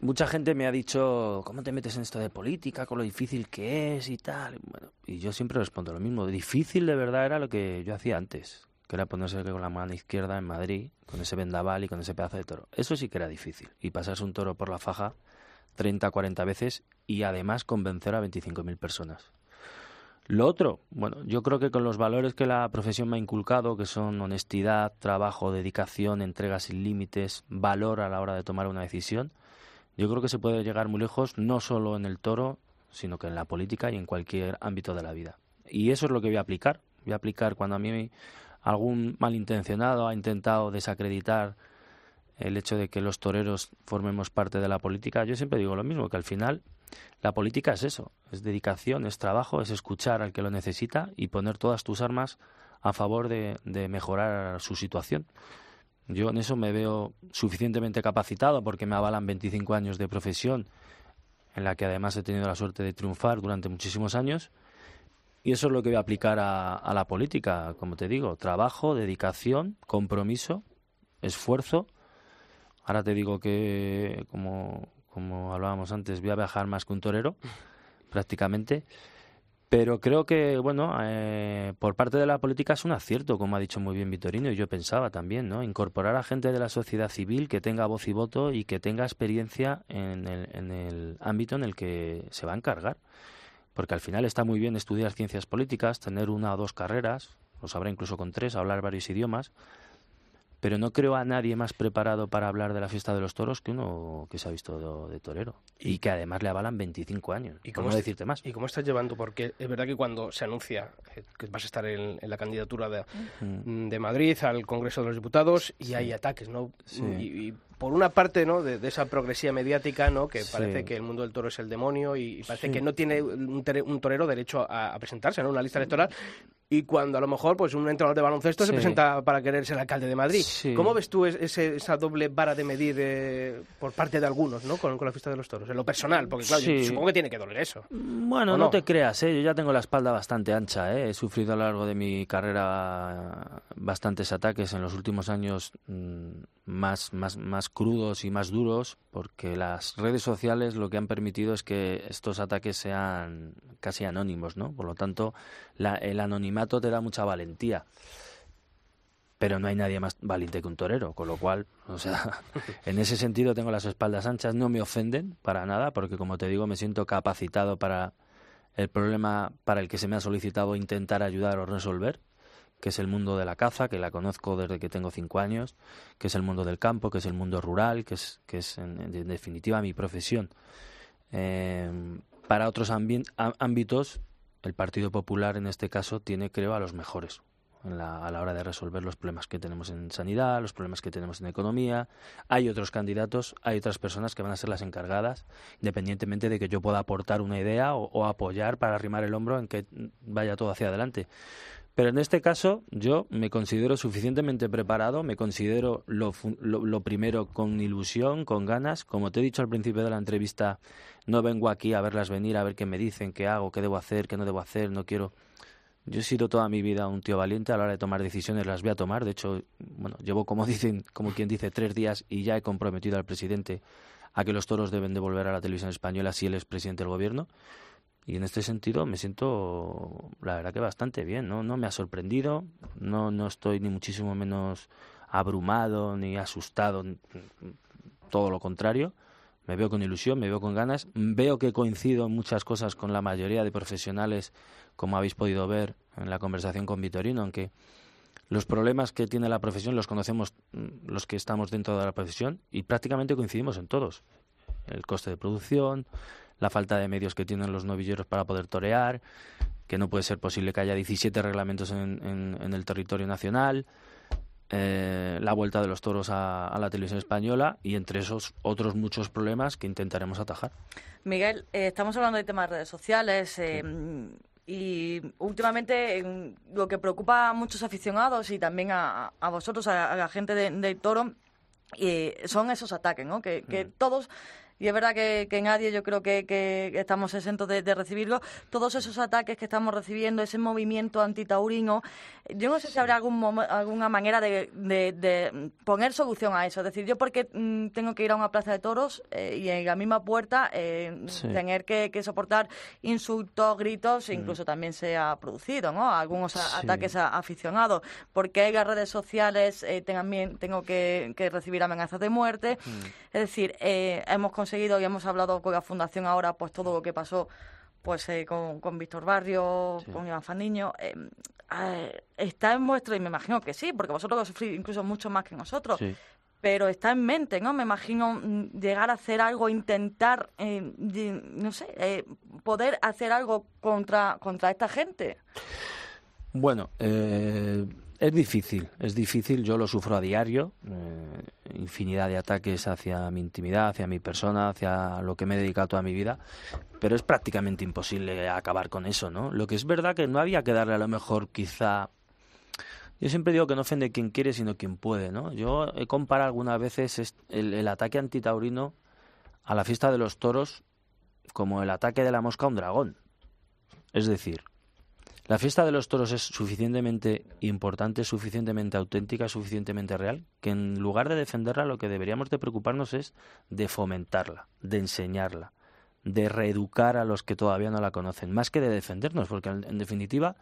mucha gente me ha dicho, ¿cómo te metes en esto de política, con lo difícil que es y tal? Bueno, y yo siempre respondo lo mismo. Difícil de verdad era lo que yo hacía antes, que era ponerse con la mano izquierda en Madrid, con ese vendaval y con ese pedazo de toro. Eso sí que era difícil. Y pasarse un toro por la faja 30, 40 veces y además convencer a 25.000 personas. Lo otro, bueno, yo creo que con los valores que la profesión me ha inculcado, que son honestidad, trabajo, dedicación, entrega sin límites, valor a la hora de tomar una decisión, yo creo que se puede llegar muy lejos, no solo en el toro, sino que en la política y en cualquier ámbito de la vida. Y eso es lo que voy a aplicar. Voy a aplicar cuando a mí algún malintencionado ha intentado desacreditar el hecho de que los toreros formemos parte de la política, yo siempre digo lo mismo, que al final la política es eso, es dedicación, es trabajo, es escuchar al que lo necesita y poner todas tus armas a favor de, mejorar su situación. Yo en eso me veo suficientemente capacitado porque me avalan 25 años de profesión en la que además he tenido la suerte de triunfar durante muchísimos años. Y eso es lo que voy a aplicar a la política, como te digo, trabajo, dedicación, compromiso esfuerzo. Ahora te digo que, como, como hablábamos antes, voy a viajar más que un torero, prácticamente. Pero creo que, bueno, eh, por parte de la política es un acierto, como ha dicho muy bien Vitorino, y yo pensaba también, ¿no? Incorporar a gente de la sociedad civil que tenga voz y voto y que tenga experiencia en el, en el ámbito en el que se va a encargar. Porque al final está muy bien estudiar ciencias políticas, tener una o dos carreras, lo sabrá incluso con tres, hablar varios idiomas, pero no creo a nadie más preparado para hablar de la fiesta de los toros que uno que se ha visto de, torero y, que además le avalan 25 años. ¿Y cómo no decirte más? ¿Y cómo estás llevando? Porque es verdad que cuando se anuncia que vas a estar en, la candidatura de, mm. de, Madrid al Congreso de los Diputados y hay ataques, ¿no? Y, por una parte, ¿no? De, esa progresía mediática, ¿no? Que parece que el mundo del toro es el demonio y, parece que no tiene un, torero derecho a, a presentarse, ¿no? Una lista electoral y cuando a lo mejor pues un entrenador de baloncesto se presenta para querer ser alcalde de Madrid. ¿Cómo ves tú ese, esa doble vara de medir eh, por parte de algunos ¿no? Con, la fiesta de los toros? En lo personal, porque claro, supongo que tiene que doler eso. Bueno, no? te creas, ¿eh? yo ya tengo la espalda bastante ancha. ¿eh? He sufrido a lo largo de mi carrera bastantes ataques en los últimos años mm, más, más, más crudos y más duros, porque las redes sociales lo que han permitido es que estos ataques sean casi anónimos, ¿no? Por lo tanto, el anonimato te da mucha valentía. Pero no hay nadie más valiente que un torero, con lo cual, o sea, en ese sentido tengo las espaldas anchas, no me ofenden para nada, porque como te digo, me siento capacitado para el problema para el que se me ha solicitado intentar ayudar o resolver, que es el mundo de la caza, que la conozco desde que tengo cinco años, que es el mundo del campo, que es el mundo rural, que es, que es en, definitiva mi profesión. Eh, para otros ámbitos el Partido Popular en este caso tiene, creo, a los mejores a la hora de resolver los problemas que tenemos en sanidad, los problemas que tenemos en economía. Hay otros candidatos, hay otras personas que van a ser las encargadas, independientemente de que yo pueda aportar una idea o, apoyar para arrimar el hombro en que vaya todo hacia adelante. Pero en este caso yo me considero suficientemente preparado, me considero lo, lo, primero con ilusión, con ganas. Como te he dicho al principio de la entrevista, no vengo aquí a verlas venir, a ver qué me dicen, qué hago, qué debo hacer, qué no debo hacer, no quiero... Yo he sido toda mi vida un tío valiente a la hora de tomar decisiones, las voy a tomar. De hecho, bueno, llevo como dicen, como quien dice, tres días y ya he comprometido al presidente a que los toros deben de volver a la televisión española si él es presidente del gobierno. Y en este sentido me siento, la verdad que bastante bien, ¿no? No me ha sorprendido, no, no estoy ni muchísimo menos abrumado ni asustado, todo lo contrario me veo con ilusión, me veo con ganas, veo que coincido en muchas cosas con la mayoría de profesionales, como habéis podido ver en la conversación con Vitorino, aunque los problemas que tiene la profesión los conocemos mm, los que estamos dentro de la profesión y prácticamente coincidimos en todos. El coste de producción, la falta de medios que tienen los novilleros para poder torear, que no puede ser posible que haya 17 reglamentos en el territorio nacional, eh, la vuelta de los toros a, la televisión española y entre esos otros muchos problemas que intentaremos atajar. Miguel, eh, estamos hablando de temas de redes sociales. Eh, y últimamente lo que preocupa a muchos aficionados y también a, vosotros, a, la gente del de toro, son esos ataques, ¿no? Que, que mm. todos y es verdad que, nadie, yo creo que, que estamos exentos de, recibirlo. Todos esos ataques que estamos recibiendo, ese movimiento antitaurino, yo no sé si habrá algún, alguna manera de, poner solución a eso. Es decir, yo porque mm, tengo que ir a una plaza de toros eh, y en la misma puerta eh, tener que, soportar insultos, gritos, e incluso también se ha producido ¿no? algunos ataques a, aficionados. Porque en las redes sociales eh, también tengo que, recibir amenazas de muerte. Mm. Es decir, hemos conseguido seguido y hemos hablado con la Fundación ahora, pues todo lo que pasó pues eh, con, con Víctor Barrio, con Iván Fandiño, eh, eh, está en vuestro, y me imagino que sí, porque vosotros lo sufrís incluso mucho más que nosotros, pero está en mente, ¿no? Me imagino mm, llegar a hacer algo, intentar, no sé, poder hacer algo contra, contra esta gente. Bueno, eh es difícil, es difícil, yo lo sufro a diario, eh, infinidad de ataques hacia mi intimidad, hacia mi persona, hacia lo que me he dedicado toda mi vida, pero es prácticamente imposible acabar con eso, ¿no? Lo que es verdad que no había que darle a lo mejor quizá... Yo siempre digo que no ofende quien quiere, sino quien puede, ¿no? Yo he comparado algunas veces el, el ataque antitaurino a la fiesta de los toros como el ataque de la mosca a un dragón. Es decir, La fiesta de los toros es suficientemente importante, suficientemente auténtica, suficientemente real, que en lugar de defenderla lo que deberíamos de preocuparnos es de fomentarla, de enseñarla, de reeducar a los que todavía no la conocen, más que de defendernos, porque en, definitiva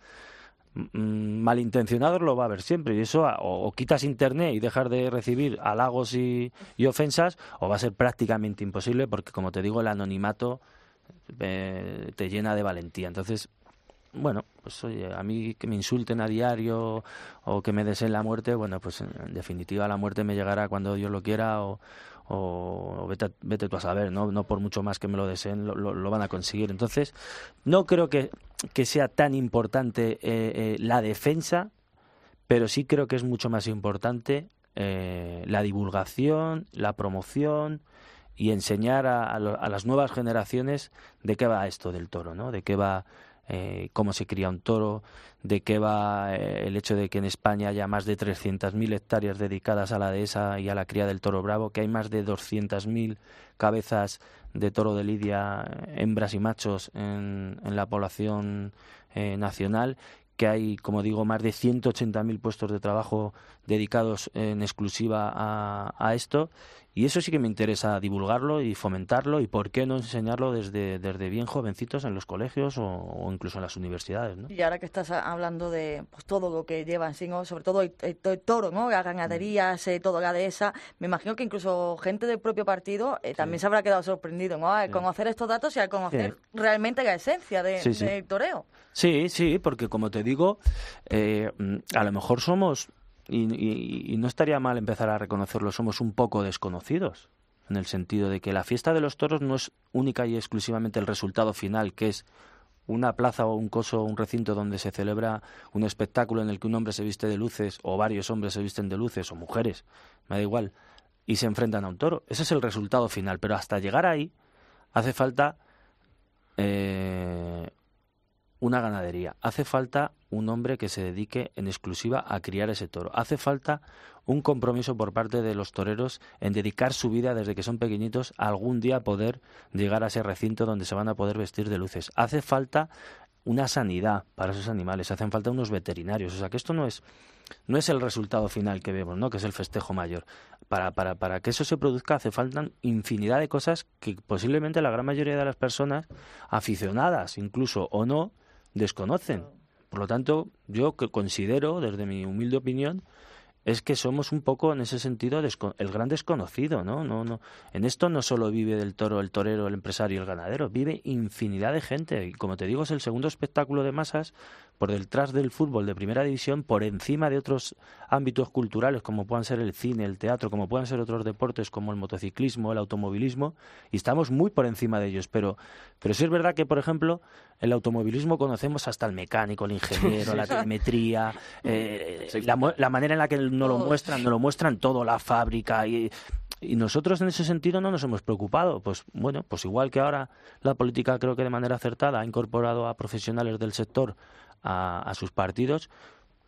malintencionados lo va a haber siempre y eso o, quitas internet y dejas de recibir halagos y, ofensas o va a ser prácticamente imposible porque como te digo el anonimato eh, te llena de valentía. Entonces bueno, pues oye, a mí que me insulten a diario o que me deseen la muerte, bueno, pues en definitiva la muerte me llegará cuando Dios lo quiera o, o vete, vete tú a saber, ¿no? no por mucho más que me lo deseen, lo, van a conseguir. Entonces, no creo que, que sea tan importante eh, eh, la defensa, pero sí creo que es mucho más importante eh, la divulgación, la promoción y enseñar a, a, a, las nuevas generaciones de qué va esto del toro, ¿no? De qué va eh, cómo se cría un toro, de qué va eh, el hecho de que en España haya más de 300.000 hectáreas dedicadas a la dehesa y a la cría del toro bravo, que hay más de 200.000 cabezas de toro de lidia, hembras y machos en, la población eh, nacional, que hay, como digo, más de 180.000 puestos de trabajo dedicados en exclusiva a, a esto y eso sí que me interesa divulgarlo y fomentarlo y por qué no enseñarlo desde, desde bien jovencitos en los colegios o, incluso en las universidades. ¿no? Y ahora que estás hablando de pues, todo lo que llevan, sobre todo el, toro, ¿no? las ganaderías, mm. eh, todo la dehesa, me imagino que incluso gente del propio partido eh, también se habrá quedado sorprendido ¿no? al conocer estos datos y al conocer realmente la esencia de, del toreo. Sí, sí, porque como te digo, eh, mm, a lo mejor somos y, no estaría mal empezar a reconocerlo, somos un poco desconocidos, en el sentido de que la fiesta de los toros no es única y exclusivamente el resultado final, que es una plaza o un coso o un recinto donde se celebra un espectáculo en el que un hombre se viste de luces o varios hombres se visten de luces o mujeres, me da igual, y se enfrentan a un toro. Ese es el resultado final, pero hasta llegar ahí hace falta eh, una ganadería, hace falta un hombre que se dedique en exclusiva a criar ese toro, hace falta un compromiso por parte de los toreros en dedicar su vida desde que son pequeñitos a algún día poder llegar a ese recinto donde se van a poder vestir de luces, hace falta una sanidad para esos animales, hacen falta unos veterinarios, o sea que esto no es no es el resultado final que vemos, ¿no? que es el festejo mayor. Para, para, para que eso se produzca hace falta infinidad de cosas que posiblemente la gran mayoría de las personas, aficionadas incluso o no, desconocen. Por lo tanto, yo considero, desde mi humilde opinión, es que somos un poco en ese sentido el gran desconocido, ¿no? No, no. En esto no solo vive del toro el torero, el empresario el ganadero, vive infinidad de gente. Y como te digo, es el segundo espectáculo de masas por detrás del fútbol de primera división, por encima de otros ámbitos culturales como puedan ser el cine, el teatro, como puedan ser otros deportes como el motociclismo, el automovilismo, y estamos muy por encima de ellos. Pero, pero sí es verdad que, por ejemplo, el automovilismo conocemos hasta el mecánico, el ingeniero, la telemetría, eh, la, la manera en la que no lo muestran, no lo muestran todo, la fábrica y, y nosotros en ese sentido no nos hemos preocupado. Pues bueno, pues igual que ahora la política creo que de manera acertada ha incorporado a profesionales del sector a, sus partidos,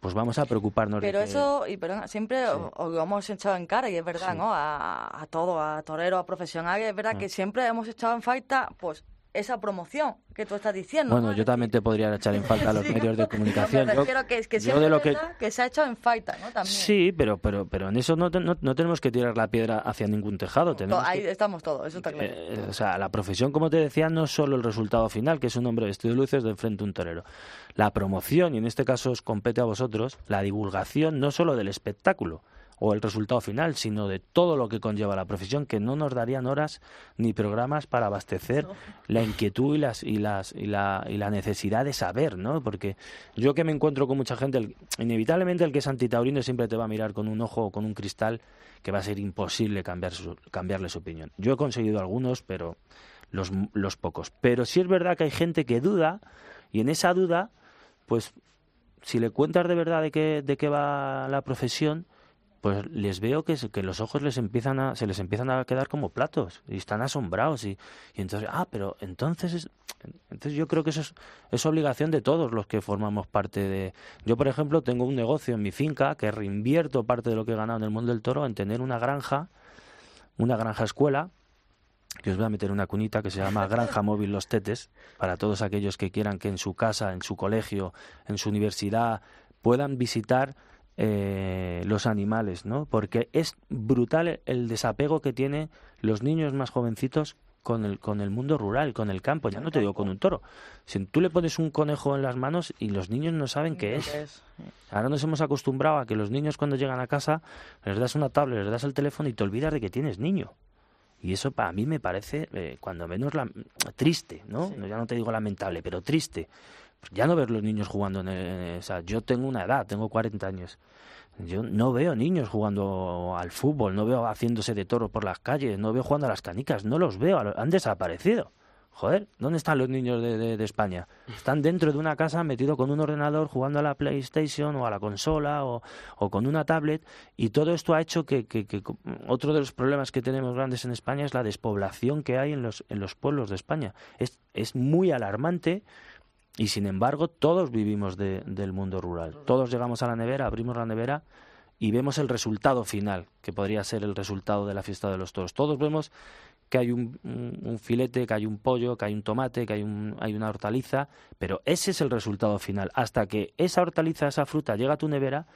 pues vamos a preocuparnos pero eso y perdón, siempre os, lo hemos echado en cara y es verdad no a, a todo a toreros a profesionales es verdad ah. que siempre hemos echado en falta pues esa promoción que tú estás diciendo. Bueno, yo también te podría echar en falta a los medios de comunicación. No, yo, que, es que de lo que... que... se ha hecho en falta, ¿no? También. Sí, pero, pero, pero en eso no, no, tenemos que tirar la piedra hacia ningún tejado. Tenemos ahí estamos todos, eso está claro. Eh, o sea, la profesión, como te decía, no es solo el resultado final, que es un hombre vestido de luces de frente a un torero. La promoción, y en este caso os compete a vosotros, la divulgación no solo del espectáculo, o el resultado final, sino de todo lo que conlleva la profesión, que no nos darían horas ni programas para abastecer la inquietud y, las, y, las, y, la, y la necesidad de saber, ¿no? Porque yo que me encuentro con mucha gente, inevitablemente el que es antitaurino siempre te va a mirar con un ojo o con un cristal que va a ser imposible cambiar su, cambiarle su opinión. Yo he conseguido algunos, pero los, los pocos. Pero sí es verdad que hay gente que duda y en esa duda, pues si le cuentas de verdad de qué, de qué va la profesión, pues les veo que, que los ojos les empiezan a, se les empiezan a quedar como platos y están asombrados y, y entonces, ah, pero entonces, entonces yo creo que eso es, es, obligación de todos los que formamos parte de... Yo, por ejemplo, tengo un negocio en mi finca que reinvierto parte de lo que he ganado en el mundo del toro en tener una granja, una granja escuela, que os voy a meter una cunita que se llama Granja Móvil Los Tetes, para todos aquellos que quieran que en su casa, en su colegio, en su universidad, puedan visitar eh, los animales, ¿no? Porque es brutal el desapego que tienen los niños más jovencitos con el, con el mundo rural, con el campo, ya no te digo con un toro. Si tú le pones un conejo en las manos y los niños no saben qué es. Ahora nos hemos acostumbrado a que los niños cuando llegan a casa les das una tablet, les das el teléfono y te olvidas de que tienes niño. Y eso para mí me parece, eh, cuando menos, la, triste, ¿no? Ya no te digo lamentable, pero triste. Ya no ver los niños jugando en el, o sea, yo tengo una edad, tengo 40 años. Yo no veo niños jugando al fútbol, no veo haciéndose de toro por las calles, no veo jugando a las canicas, no los veo, han desaparecido. Joder, ¿dónde están los niños de, España? Están dentro de una casa metido con un ordenador jugando a la PlayStation o a la consola o, o con una tablet y todo esto ha hecho que, que, que, otro de los problemas que tenemos grandes en España es la despoblación que hay en los, en los pueblos de España. Es, es muy alarmante y sin embargo, todos vivimos del mundo rural. Todos llegamos a la nevera, abrimos la nevera y vemos el resultado final, que podría ser el resultado de la fiesta de los toros. Todos vemos que hay un, filete, que hay un pollo, que hay un tomate, que hay, un, hay una hortaliza, pero ese es el resultado final. Hasta que esa hortaliza, esa fruta llega a tu nevera,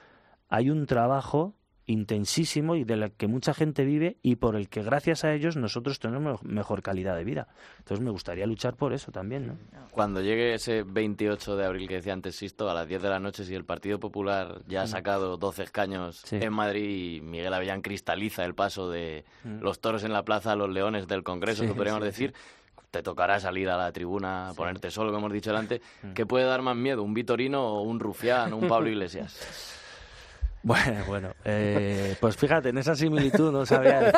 hay un trabajo intensísimo y de la que mucha gente vive y por el que gracias a ellos nosotros tenemos mejor calidad de vida. Entonces me gustaría luchar por eso también. ¿no? Cuando llegue ese 28 de abril que decía antes Sisto, a las 10 de la noche, si el Partido Popular ya ha mm. sacado 12 escaños en Madrid y Miguel Avellán cristaliza el paso de mm. los toros en la plaza a los leones del Congreso, que podríamos decir, te tocará salir a la tribuna, ponerte solo, como hemos dicho antes. Mm. ¿Qué puede dar más miedo, un Vitorino o un Rufián o un Pablo Iglesias? Bueno, bueno, eh, pues fíjate, en esa similitud no sabía.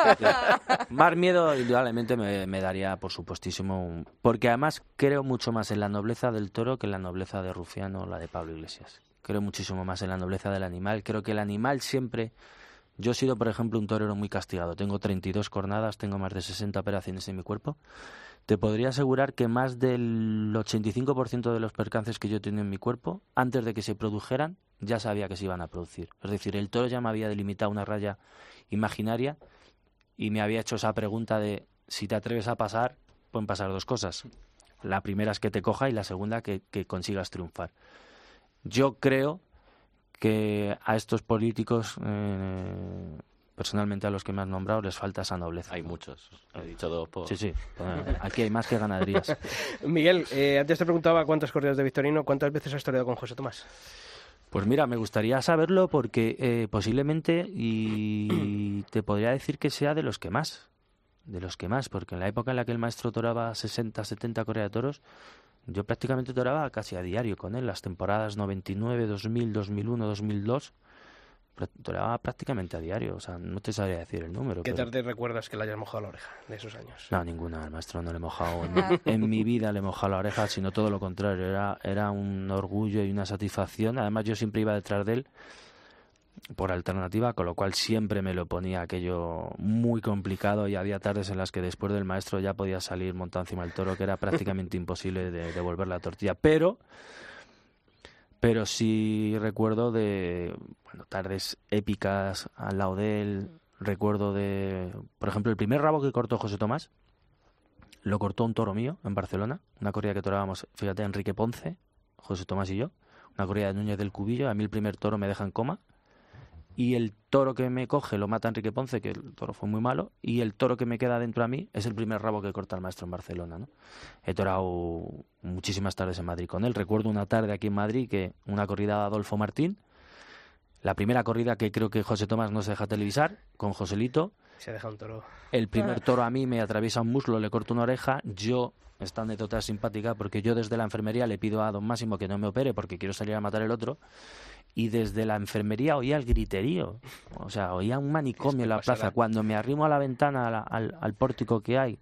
Más miedo, indudablemente, me, daría, por supuestísimo, porque además creo mucho más en la nobleza del toro que en la nobleza de Rufiano o la de Pablo Iglesias. Creo muchísimo más en la nobleza del animal. Creo que el animal siempre. Yo he sido, por ejemplo, un torero muy castigado. Tengo 32 cornadas, tengo más de 60 operaciones en mi cuerpo. Te podría asegurar que más del 85% de los percances que yo tenía en mi cuerpo, antes de que se produjeran, ya sabía que se iban a producir. Es decir, el toro ya me había delimitado una raya imaginaria y me había hecho esa pregunta de si te atreves a pasar, pueden pasar dos cosas. La primera es que te coja y la segunda que, consigas triunfar. Yo creo que a estos políticos, eh, personalmente a los que me has nombrado, les falta esa nobleza. Hay muchos, he dicho dos por... Sí, sí, aquí hay más que ganaderías. Miguel, eh, antes te preguntaba cuántas corridas de Victorino, ¿cuántas veces has toreado con José Tomás? Pues mira, me gustaría saberlo porque eh, posiblemente y te podría decir que sea de los que más, de los que más, porque en la época en la que el maestro toraba 60, 70 correa de toros, yo prácticamente toraba casi a diario con él, las temporadas 99, 2000, 2001, 2002 toreaba prácticamente a diario, o sea, no te sabría decir el número. ¿Qué tarde recuerdas que le hayas mojado la oreja de esos años? No, ninguna, al maestro no le he mojado, en, mi vida le he mojado la oreja, sino todo lo contrario, era, era un orgullo y una satisfacción, además yo siempre iba detrás de él por alternativa, con lo cual siempre me lo ponía aquello muy complicado y había tardes en las que después del maestro ya podía salir montado encima del toro, que era prácticamente imposible de devolver la tortilla, pero pero sí recuerdo de bueno, tardes épicas al lado de él. Recuerdo de, por ejemplo, el primer rabo que cortó José Tomás, lo cortó un toro mío en Barcelona, una corrida que torábamos, fíjate, Enrique Ponce, José Tomás y yo, una corrida de Núñez del Cubillo, a mí el primer toro me deja en coma, y el toro que me coge lo mata Enrique Ponce, que el toro fue muy malo, y el toro que me queda dentro a mí es el primer rabo que corta el maestro en Barcelona. ¿no? He torado muchísimas tardes en Madrid con él. Recuerdo una tarde aquí en Madrid que una corrida de Adolfo Martín, la primera corrida que creo que José Tomás no se deja televisar, con Joselito. Se deja un toro. El primer toro a mí me atraviesa un muslo, le corto una oreja, yo esta anécdota es simpática porque yo desde la enfermería le pido a don Máximo que no me opere porque quiero salir a matar el otro y desde la enfermería oía el griterío. O sea, oía un manicomio en la plaza. Cuando me arrimo a la ventana, al, pórtico que hay,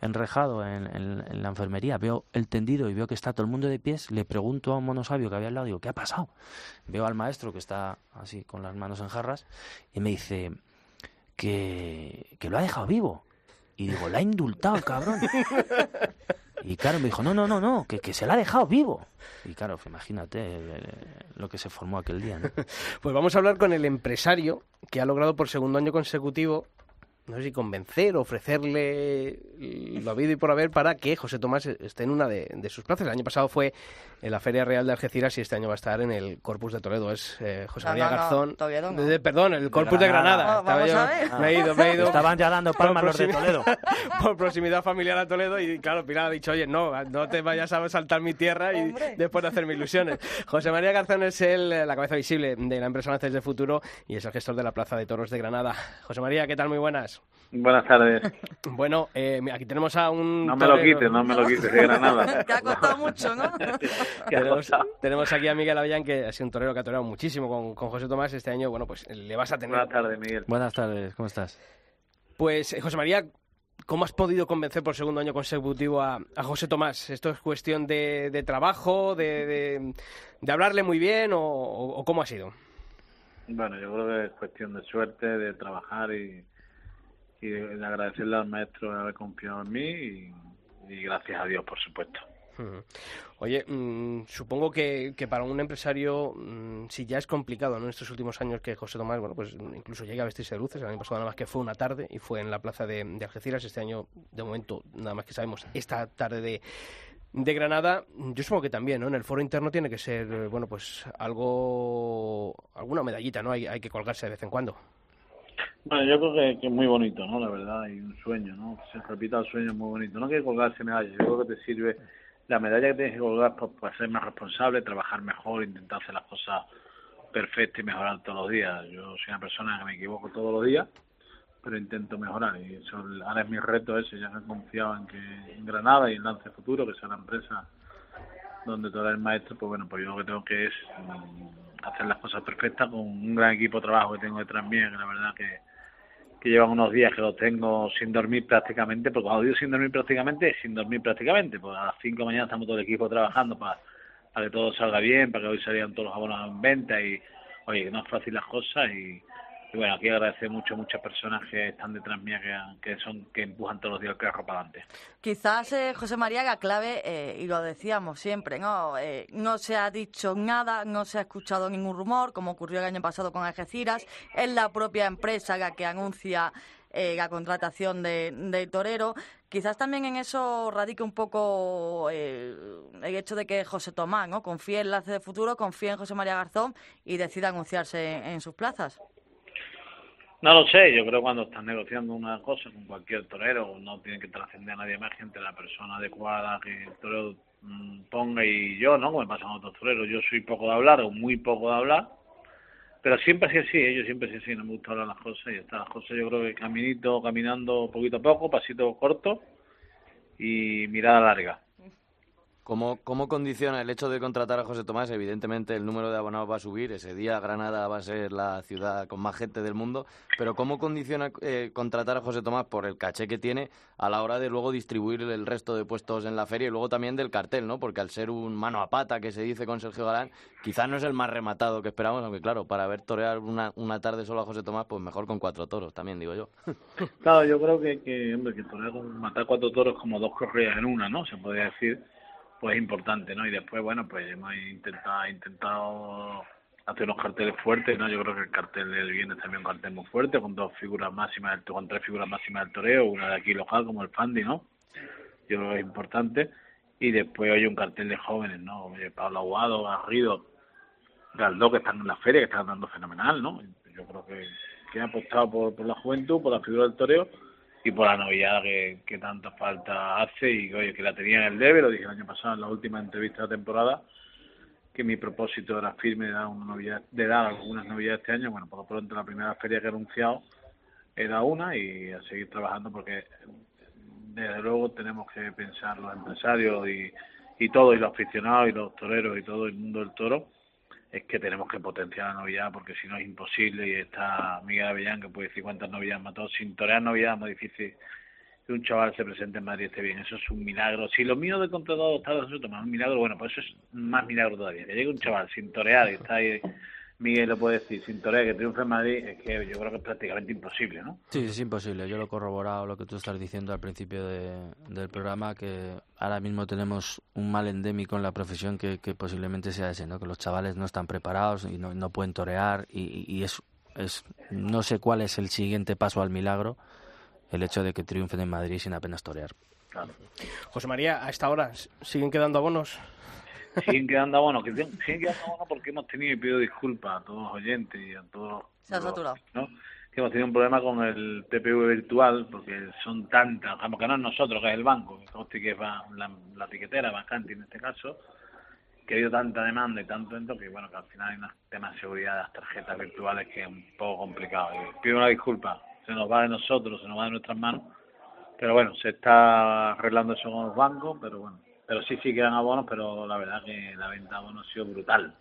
enrejado en, la enfermería, veo el tendido y veo que está todo el mundo de pies, le pregunto a un monosabio que había al lado, digo, ¿qué ha pasado? Veo al maestro que está así con las manos en jarras y me dice que, que lo ha dejado vivo. Y digo, la ha indultado el cabrón. Y claro, me dijo, no, no, no, no, que, que se la ha dejado vivo. Y claro, imagínate eh, lo que se formó aquel día. ¿no? Pues vamos a hablar con el empresario que ha logrado por segundo año consecutivo no sé si convencer, ofrecerle lo habido y por haber para que José Tomás esté en una de, sus plazas. El año pasado fue en la Feria Real de Algeciras y este año va a estar en el Corpus de Toledo. Es eh, José María Garzón. perdón, el Corpus de Granada. Me he ido, me he ido. Estaban ya dando palmas los de Toledo. por proximidad familiar a Toledo y claro, Pilar ha dicho, oye, no, no te vayas a saltar mi tierra y después de hacerme ilusiones. José María Garzón es el, la cabeza visible de la empresa Lances de Futuro y es el gestor de la Plaza de Toros de Granada. José María, ¿qué tal? Muy buenas. Buenas tardes. Bueno, eh, aquí tenemos a un. No me lo quites, no me lo quites de Granada. Te ha costado mucho, ¿no? tenemos, aquí a Miguel Avellán, que ha sido un torero que ha toreado muchísimo con, con José Tomás. Este año, bueno, pues le vas a tener. Buenas tardes, Miguel. Buenas tardes, ¿cómo estás? Pues, eh, José María, ¿Cómo has podido convencer por segundo año consecutivo a, José Tomás? ¿Esto es cuestión de, trabajo, de, de, hablarle muy bien o, cómo ha sido? Bueno, yo creo que es cuestión de suerte, de trabajar y, y de agradecerle al maestro de haber confiado en mí y gracias a Dios, por supuesto. Oye, mm, supongo que, para un empresario, mm, si ya es complicado en estos últimos años que José Tomás, bueno, pues incluso llega a vestirse de luces, el año pasado nada más que fue una tarde y fue en la plaza de, Algeciras, este año, de momento, nada más que sabemos, esta tarde de, de Granada, yo supongo que también, ¿no? En el foro interno tiene que ser, eh, bueno, pues algo, alguna medallita, ¿no? Hay, hay que colgarse de vez en cuando. Bueno, yo creo que, es muy bonito, ¿no? La verdad, y un sueño, ¿no? Se repita el sueño es muy bonito. No hay que colgarse medallas, yo creo que te sirve la medalla que tienes que colgar pues, para ser más responsable, trabajar mejor, intentar hacer las cosas perfectas y mejorar todos los días. Yo soy una persona que me equivoco todos los días, pero intento mejorar y eso ahora es mi reto ese. Ya me he confiado en que en Granada y en Lance Futuro, que sea la empresa donde todo el maestro, pues bueno, pues yo lo que tengo que es mm, hacer las cosas perfectas con un gran equipo de trabajo que tengo detrás mío, que la verdad que que llevan unos días que lo tengo sin dormir prácticamente, porque cuando digo sin dormir prácticamente, sin dormir prácticamente, pues a las 5 de la mañana estamos todo el equipo trabajando para, para que todo salga bien, para que hoy salgan todos los abonos en venta y, oye, que no es fácil las cosas y, y bueno, aquí agradecer mucho a muchas personas que están detrás mía, que, son que empujan todos los días el carro para adelante. Quizás, eh, José María, la clave, eh, y lo decíamos siempre, ¿no? Eh, no se ha dicho nada, no se ha escuchado ningún rumor, como ocurrió el año pasado con Algeciras. Es la propia empresa la que anuncia la contratación de, Torero. Quizás también en eso radique un poco el hecho de que José Tomás ¿no? confíe en Lace de Futuro, confíe en José María Garzón y decida anunciarse en sus plazas. No lo sé, yo creo que cuando estás negociando una cosa con cualquier torero, no tiene que trascender a nadie más gente la persona adecuada que el torero mm, ponga y yo, ¿no? Como me pasan a otros toreros, yo soy poco de hablar o muy poco de hablar, pero siempre así así, ¿eh? yo siempre así así, no me gusta hablar las cosas y está las cosas yo creo que caminito, caminando poquito a poco, pasito corto y mirada larga. ¿Cómo, ¿Cómo condiciona el hecho de contratar a José Tomás? Evidentemente el número de abonados va a subir, ese día Granada va a ser la ciudad con más gente del mundo, pero ¿cómo condiciona eh, contratar a José Tomás por el caché que tiene a la hora de luego distribuir el resto de puestos en la feria y luego también del cartel, ¿no? Porque al ser un mano a pata que se dice con Sergio Galán, quizás no es el más rematado que esperamos, aunque claro, para ver torear una, una tarde solo a José Tomás, pues mejor con cuatro toros, también digo yo. Claro, yo creo que, que hombre, que torear con matar cuatro toros como dos correas en una, ¿no? Se podría decir pues importante, ¿no? Y después, bueno, pues hemos intentado, intentado hacer unos carteles fuertes, ¿no? Yo creo que el cartel del viernes también un cartel muy fuerte, con dos figuras máximas, con tres figuras máximas del toreo, una de aquí local como el Fandi, ¿no? Yo creo que es importante. Y después hay un cartel de jóvenes, ¿no? Pablo Aguado, Garrido, Galdó, que están en la feria, que están dando fenomenal, ¿no? Yo creo que, que han apostado por, por la juventud, por la figura del toreo y por la novedad que, que tanta falta hace y oye, que la tenía en el debe, lo dije el año pasado en la última entrevista de temporada, que mi propósito era firme de dar, una novedad, de dar algunas novedades este año, bueno, por lo pronto la primera feria que he anunciado era una y a seguir trabajando porque desde luego tenemos que pensar los empresarios y, y todos, y los aficionados y los toreros y todo el mundo del toro, es que tenemos que potenciar la novedad porque si no es imposible y está Miguel Avellán que puede decir cuántas novedades mató sin torear novedad es muy difícil que un chaval se presente en Madrid esté bien. Eso es un milagro. Si lo mío de contratado está más un milagro bueno pues eso es más milagro todavía. Que llegue un chaval sin torear y está ahí Miguel lo puede decir, sin Torre que triunfe en Madrid, es que yo creo que es prácticamente imposible, ¿no? Sí, es imposible. Yo lo he corroborado lo que tú estás diciendo al principio del programa, que ahora mismo tenemos un mal endémico en la profesión que, posiblemente sea ese, ¿no? Que los chavales no están preparados y no, no pueden torear y, y es, es, no sé cuál es el siguiente paso al milagro, el hecho de que triunfen en Madrid sin apenas torear. Claro. José María, a esta hora, ¿siguen quedando abonos? Siguen quedando abonos, que siguen quedando abonos porque hemos tenido, y pido disculpas a todos los oyentes y a todos Se ha los- saturado. ¿no? que hemos tenido un problema con el TPV virtual porque son tantas, como que no es nosotros, que es el banco, que es la, la tiquetera, Bacanti en este caso, que ha habido tanta demanda y tanto dentro que bueno que al final hay un tema de seguridad de las tarjetas virtuales que es un poco complicado. Y pido una disculpa, se nos va de nosotros, se nos va de nuestras manos, pero bueno, se está arreglando eso con los bancos, pero bueno, pero sí, sí quedan abonos, pero la verdad que la venta de abonos ha sido brutal,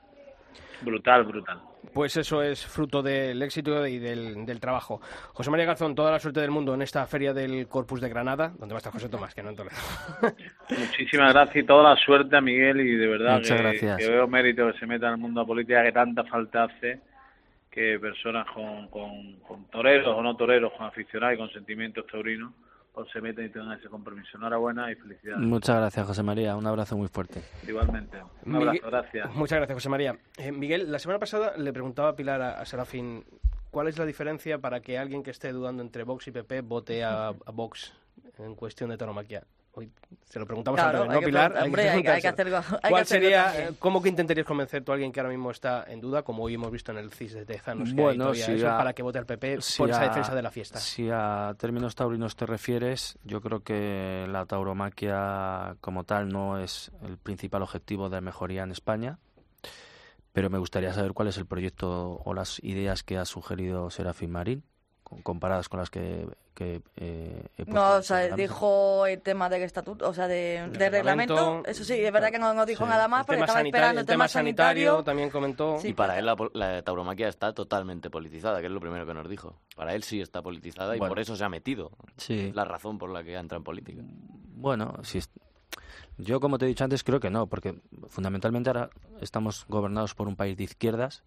brutal, brutal. Pues eso es fruto del éxito y del, del trabajo. José María Garzón, toda la suerte del mundo en esta feria del Corpus de Granada, donde va a estar José Tomás, que no en Toledo. Muchísimas gracias y toda la suerte a Miguel y de verdad Muchas que, gracias. que veo mérito que se meta en el mundo de la política que tanta falta hace que personas con, con, con toreros o no toreros, con aficionados y con sentimientos taurinos, pues se metan y tengan ese compromiso. Enhorabuena y felicidades. Muchas gracias, José María. Un abrazo muy fuerte. Igualmente. Un abrazo, Miguel- gracias. Muchas gracias, José María. Eh, Miguel, la semana pasada le preguntaba a Pilar a, a Serafín cuál es la diferencia para que alguien que esté dudando entre Vox y PP vote a, a Vox en cuestión de tauromaquia. Hoy se lo preguntamos Claro, hay ¿no, Pilar? hombre, hay que- hay que hacer preguntárselo. algo- hay que ¿Cuál hacerlo sería, también. eh, cómo que intentarías convencer tú a alguien que ahora mismo está en duda, como hoy hemos visto en el CIS de Tezanos, que Bueno, todavía si eso, a- para que vote al PP si por esa a- defensa de la fiesta? Si a términos taurinos te refieres, yo creo que la tauromaquia como tal no es el principal objetivo de mejoría en España, pero me gustaría saber cuál es el proyecto o las ideas que ha sugerido Serafín Marín, comparadas con las que, que eh, he puesto No, o sea, dijo el tema del estatuto, o sea, de, de reglamento. reglamento. Eso sí, es verdad que no, no dijo Sí. nada más, el porque tema estaba sanitario, esperando el tema sanitario también comentó. Sí. Y para él la, la tauromaquia está totalmente politizada, que es lo primero que nos dijo. Para él sí está politizada y por eso se ha metido. Sí. Es la razón por la que entra en política. Bueno, si es- yo como te he dicho antes creo que no, porque fundamentalmente ahora estamos gobernados por un país de izquierdas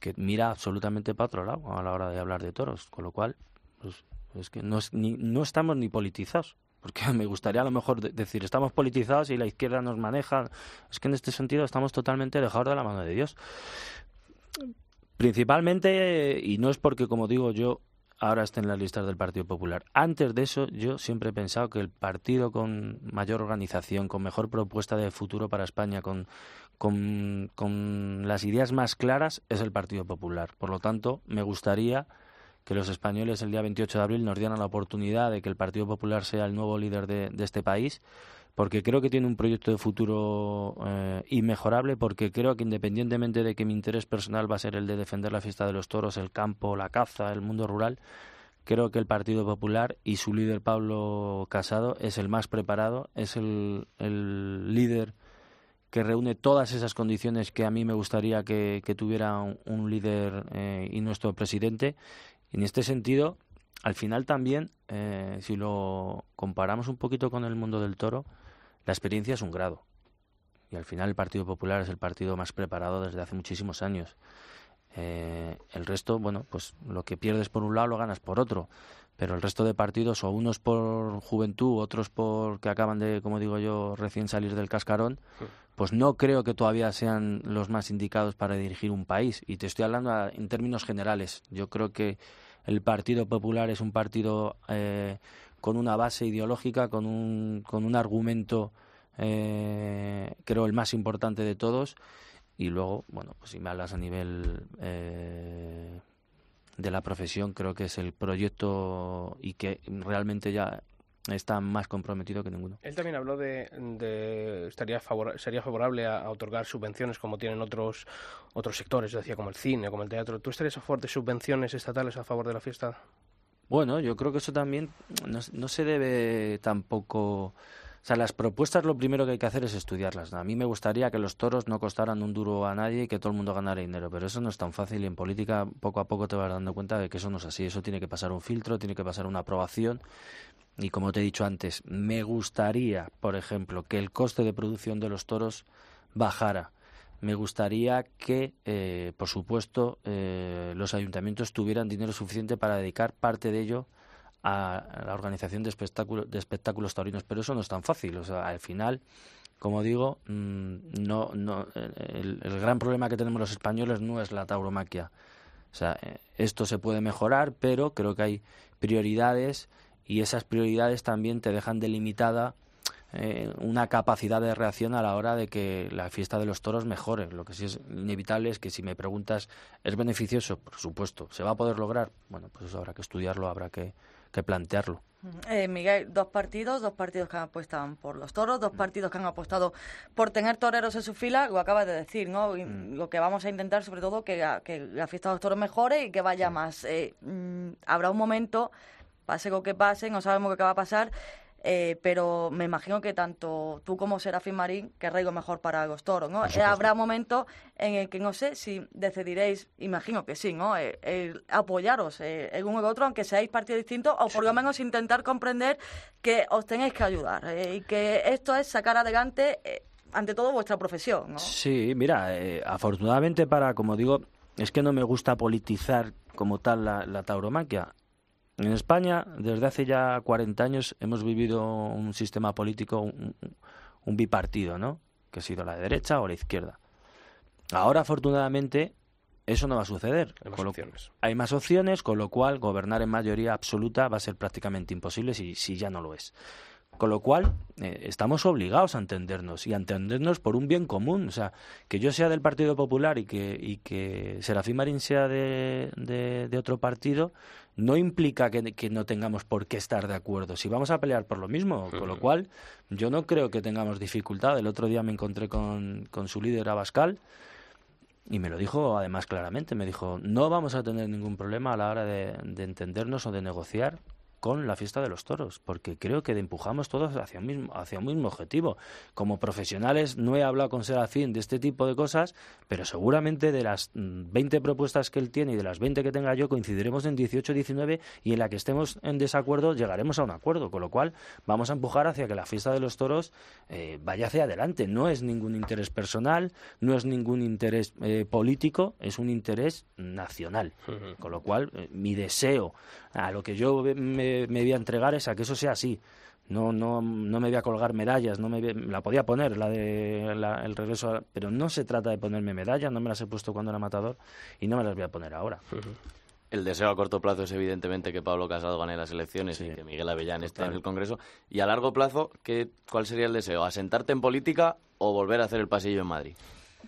que mira absolutamente para otro lado a la hora de hablar de toros, con lo cual pues, es que no, es ni, no estamos ni politizados. Porque me gustaría a lo mejor de- decir, estamos politizados y la izquierda nos maneja. Es que en este sentido estamos totalmente dejados de la mano de Dios. Principalmente, y no es porque, como digo, yo ahora esté en las listas del Partido Popular. Antes de eso, yo siempre he pensado que el partido con mayor organización, con mejor propuesta de futuro para España, con, con, con las ideas más claras, es el Partido Popular. Por lo tanto, me gustaría que los españoles el día 28 de abril nos dieran la oportunidad de que el Partido Popular sea el nuevo líder de, de este país, porque creo que tiene un proyecto de futuro eh, inmejorable, porque creo que independientemente de que mi interés personal va a ser el de defender la fiesta de los toros, el campo, la caza, el mundo rural, creo que el Partido Popular y su líder Pablo Casado es el más preparado, es el, líder que reúne todas esas condiciones que a mí me gustaría que, tuviera un, un líder eh, y nuestro presidente. En este sentido, al final también, eh, si lo comparamos un poquito con el mundo del toro, la experiencia es un grado. Y al final el Partido Popular es el partido más preparado desde hace muchísimos años. Eh, el resto, bueno, pues lo que pierdes por un lado lo ganas por otro. Pero el resto de partidos, o unos por juventud, otros por que acaban de, como digo yo, recién salir del cascarón, pues no creo que todavía sean los más indicados para dirigir un país. Y te estoy hablando a- en términos generales. Yo creo que el Partido Popular es un partido eh, con una base ideológica, con un, con un argumento, eh, creo, el más importante de todos. Y luego, bueno, pues si me hablas a nivel eh, de la profesión, creo que es el proyecto y que realmente ya está más comprometido que ninguno. Él también habló de, de estaría favor, sería favorable a, a otorgar subvenciones como tienen otros otros sectores, decía como el cine, como el teatro. ¿Tú estarías a favor de subvenciones estatales a favor de la fiesta? Bueno, yo creo que eso también no, no se debe tampoco... O sea, las propuestas lo primero que hay que hacer es estudiarlas. A mí me gustaría que los toros no costaran un duro a nadie y que todo el mundo ganara dinero, pero eso no es tan fácil y en política poco a poco te vas dando cuenta de que eso no es así. Eso tiene que pasar un filtro, tiene que pasar una aprobación y como te he dicho antes, me gustaría, por ejemplo, que el coste de producción de los toros bajara. Me gustaría que, eh, por supuesto, eh, los ayuntamientos tuvieran dinero suficiente para dedicar parte de ello a la organización de espectáculos, de espectáculos taurinos, pero eso no es tan fácil. O sea, al final, como digo, mm, no, no, el, el gran problema que tenemos los españoles no es la tauromaquia. O sea, eh, esto se puede mejorar, pero creo que hay prioridades y esas prioridades también te dejan delimitada eh, una capacidad de reacción a la hora de que la fiesta de los toros mejore. Lo que sí es inevitable es que si me preguntas, ¿es beneficioso? Por supuesto. ¿Se va a poder lograr? Bueno, pues eso habrá que estudiarlo, habrá que, que plantearlo. Eh, Miguel, dos partidos, dos partidos que han apostado por los toros, dos partidos que han apostado por tener toreros en su fila, lo acabas de decir, ¿no? Mm. Lo que vamos a intentar, sobre todo, que, que la fiesta de los toros mejore y que vaya más. Eh, mm, habrá un momento, pase lo que pase, no sabemos qué va a pasar, eh, pero me imagino que tanto tú como Serafín Marín querréis lo mejor para los toros, ¿no? Eh, habrá momentos en el que no sé si decidiréis, imagino que sí, ¿no? Eh, apoyaros eh, el uno y el otro, aunque seáis partidos distintos, o por lo menos intentar comprender que os tenéis que ayudar eh, y que esto es sacar adelante, eh, ante todo, vuestra profesión, ¿no? Sí, mira, eh, afortunadamente para, como digo, es que no me gusta politizar como tal la, la tauromaquia. En España, desde hace ya 40 años, hemos vivido un sistema político, un, un bipartido, ¿no? Que ha sido la derecha o la izquierda. Ahora, afortunadamente, eso no va a suceder. Hay más lo- opciones. hay más opciones, con lo cual gobernar en mayoría absoluta va a ser prácticamente imposible si, si ya no lo es. Con lo cual, eh, estamos obligados a entendernos y a entendernos por un bien común. O sea, que yo sea del Partido Popular y que, y que Serafín Marín sea de, de- de otro partido, no implica que, que no tengamos por qué estar de acuerdo. Si vamos a pelear por lo mismo, con lo cual yo no creo que tengamos dificultad. El otro día me encontré con, con su líder Abascal y me lo dijo además claramente. Me dijo, no vamos a tener ningún problema a la hora de, de entendernos o de negociar con la fiesta de los toros, porque creo que empujamos todos hacia un mismo, hacia un mismo objetivo. Como profesionales no he hablado con Serafín de este tipo de cosas, pero seguramente de las mm, 20 propuestas que él tiene y de las 20 que tenga yo coincidiremos en 18, 19 y en la que estemos en desacuerdo llegaremos a un acuerdo, con lo cual vamos a empujar hacia que la fiesta de los toros eh, vaya hacia adelante. No es ningún interés personal, no es ningún interés eh, político, es un interés nacional. Con lo cual, eh, mi deseo a lo que yo me, me voy a entregar es a que eso sea así. No, no, no me voy a colgar medallas, no me voy- la podía poner, la de la- el regreso, a- pero no se trata de ponerme medallas, no me las he puesto cuando era matador y no me las voy a poner ahora. El deseo a corto plazo es evidentemente que Pablo Casado gane las elecciones y que Miguel Avellán esté en el Congreso. Y a largo plazo, ¿qué, ¿cuál sería el deseo? ¿Asentarte en política o volver a hacer el pasillo en Madrid?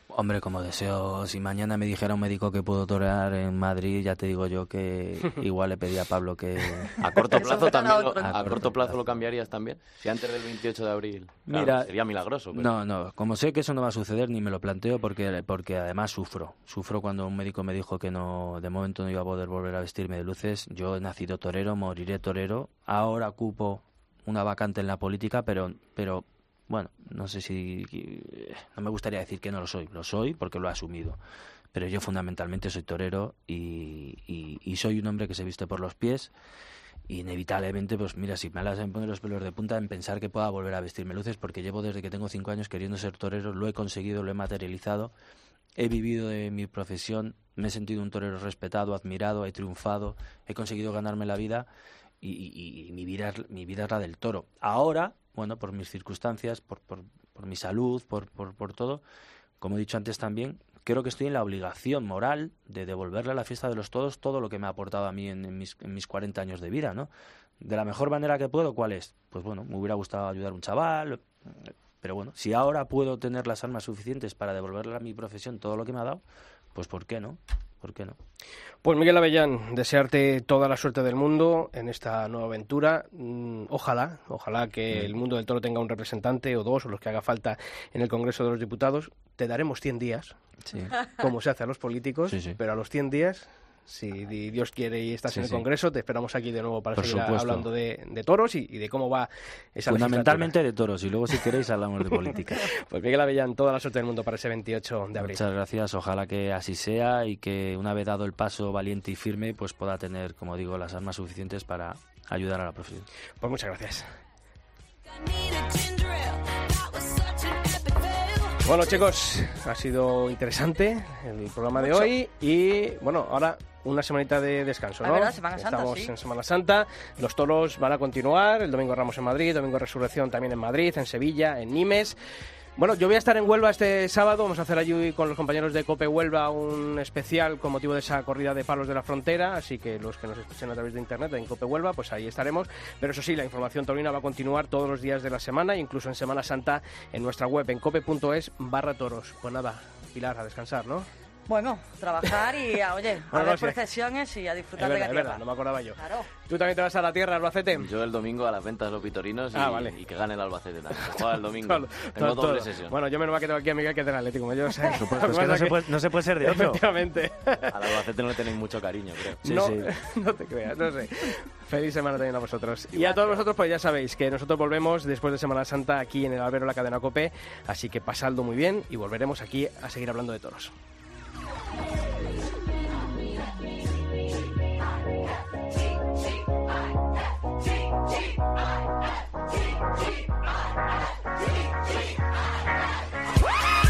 Hombre, como deseo, si mañana me dijera un médico que puedo torear en Madrid, ya te digo yo que igual le pedí a Pablo que... A corto plazo también lo, a, A corto corto plazo plazo. lo cambiarías también. Si antes del 28 de abril. Claro, Mira, sería milagroso. pero- No, no, como sé que eso no va a suceder, ni me lo planteo porque, porque además sufro. Sufro cuando un médico me dijo que no, de momento no iba a poder volver a vestirme de luces. Yo he nacido torero, moriré torero. Ahora ocupo una vacante en la política, pero, pero bueno, no sé si. No me gustaría decir que no lo soy. Lo soy porque lo he asumido. Pero yo fundamentalmente soy torero y, soy un hombre que se viste por los pies. Inevitablemente, pues mira, si me las poner los pelos de punta en pensar que pueda volver a vestirme luces, porque llevo desde que tengo cinco años queriendo ser torero, lo he conseguido, lo he materializado, he vivido de mi profesión, me he sentido un torero respetado, admirado, he triunfado, he conseguido ganarme la vida y, y- mi, vida, mi vida es la del toro. Ahora, bueno, por mis circunstancias, por, por, mi salud, por, por, todo, como he dicho antes también, creo que estoy en la obligación moral de devolverle a la fiesta de los todos todo lo que me ha aportado a mí en, en mis, en mis 40 años de vida, ¿no? De la mejor manera que puedo, ¿cuál es? Pues bueno, me hubiera gustado ayudar a un chaval, pero bueno, si ahora puedo tener las armas suficientes para devolverle a mi profesión todo lo que me ha dado, pues ¿por qué no? ¿Por qué no? Pues Miguel Avellán, desearte toda la suerte del mundo en esta nueva aventura. Mm, Ojalá, ojalá que el mundo del toro tenga un representante o dos o los que haga falta en el Congreso de los Diputados. Te daremos 100 días, Sí. como se hace a los políticos, Sí, sí. pero a los 100 días, si di- Dios quiere y estás Sí, en el sí. Congreso, te esperamos aquí de nuevo para Por seguir supuesto. hablando de, de toros y, y de cómo va esa Fundamentalmente de toros y luego si queréis hablamos de política. Pues Miguel Avellán, toda la suerte del mundo para ese 28 de abril. Muchas gracias, ojalá que así sea y que una vez dado el paso valiente y firme, pues pueda tener, como digo, las armas suficientes para ayudar a la profesión. Pues muchas gracias. Bueno chicos, ha sido interesante el programa de hoy y bueno, ahora una semanita de descanso, Es ¿no? verdad, Semana Santa, Estamos sí. en Semana Santa, los toros van a continuar, el domingo Ramos en Madrid, domingo Resurrección también en Madrid, en Sevilla, en Nimes. Bueno, yo voy a estar en Huelva este sábado. Vamos a hacer allí con los compañeros de Cope Huelva un especial con motivo de esa corrida de palos de la frontera. Así que los que nos escuchen a través de internet en Cope Huelva, pues ahí estaremos. Pero eso sí, la información taurina va a continuar todos los días de la semana, incluso en Semana Santa, en nuestra web en cope.es barra toros. Pues nada, Pilar, a descansar, ¿no? Bueno, trabajar y, a, oye, a ver sí. procesiones y a disfrutar Es de verdad, la es tierra. verdad, no me acordaba yo. Claro. ¿Tú también te vas a la tierra, Albacete? Yo el domingo a las ventas de los pitorinos y, Ah, vale. y que gane el Albacete también. Juega el domingo. Todo- Tengo todo- doble todo. sesión. Bueno, yo menos mal que tengo aquí a Miguel que es del Atlético. como Yo sé. Por supuesto, Lo es que no se, puede, no se puede ser de otro. Efectivamente. Al Albacete no le tenéis mucho cariño, creo. Sí, no, sí. no te creas, no sé. Feliz semana también a vosotros. Y a todos vosotros, pues ya sabéis que nosotros volvemos después de Semana Santa aquí en el Albero La Cadena Cope. Así que pasadlo muy bien y volveremos aquí a seguir hablando de toros. G-G-I-F-G-G-I-F-G-G-I-F-G-G-I-F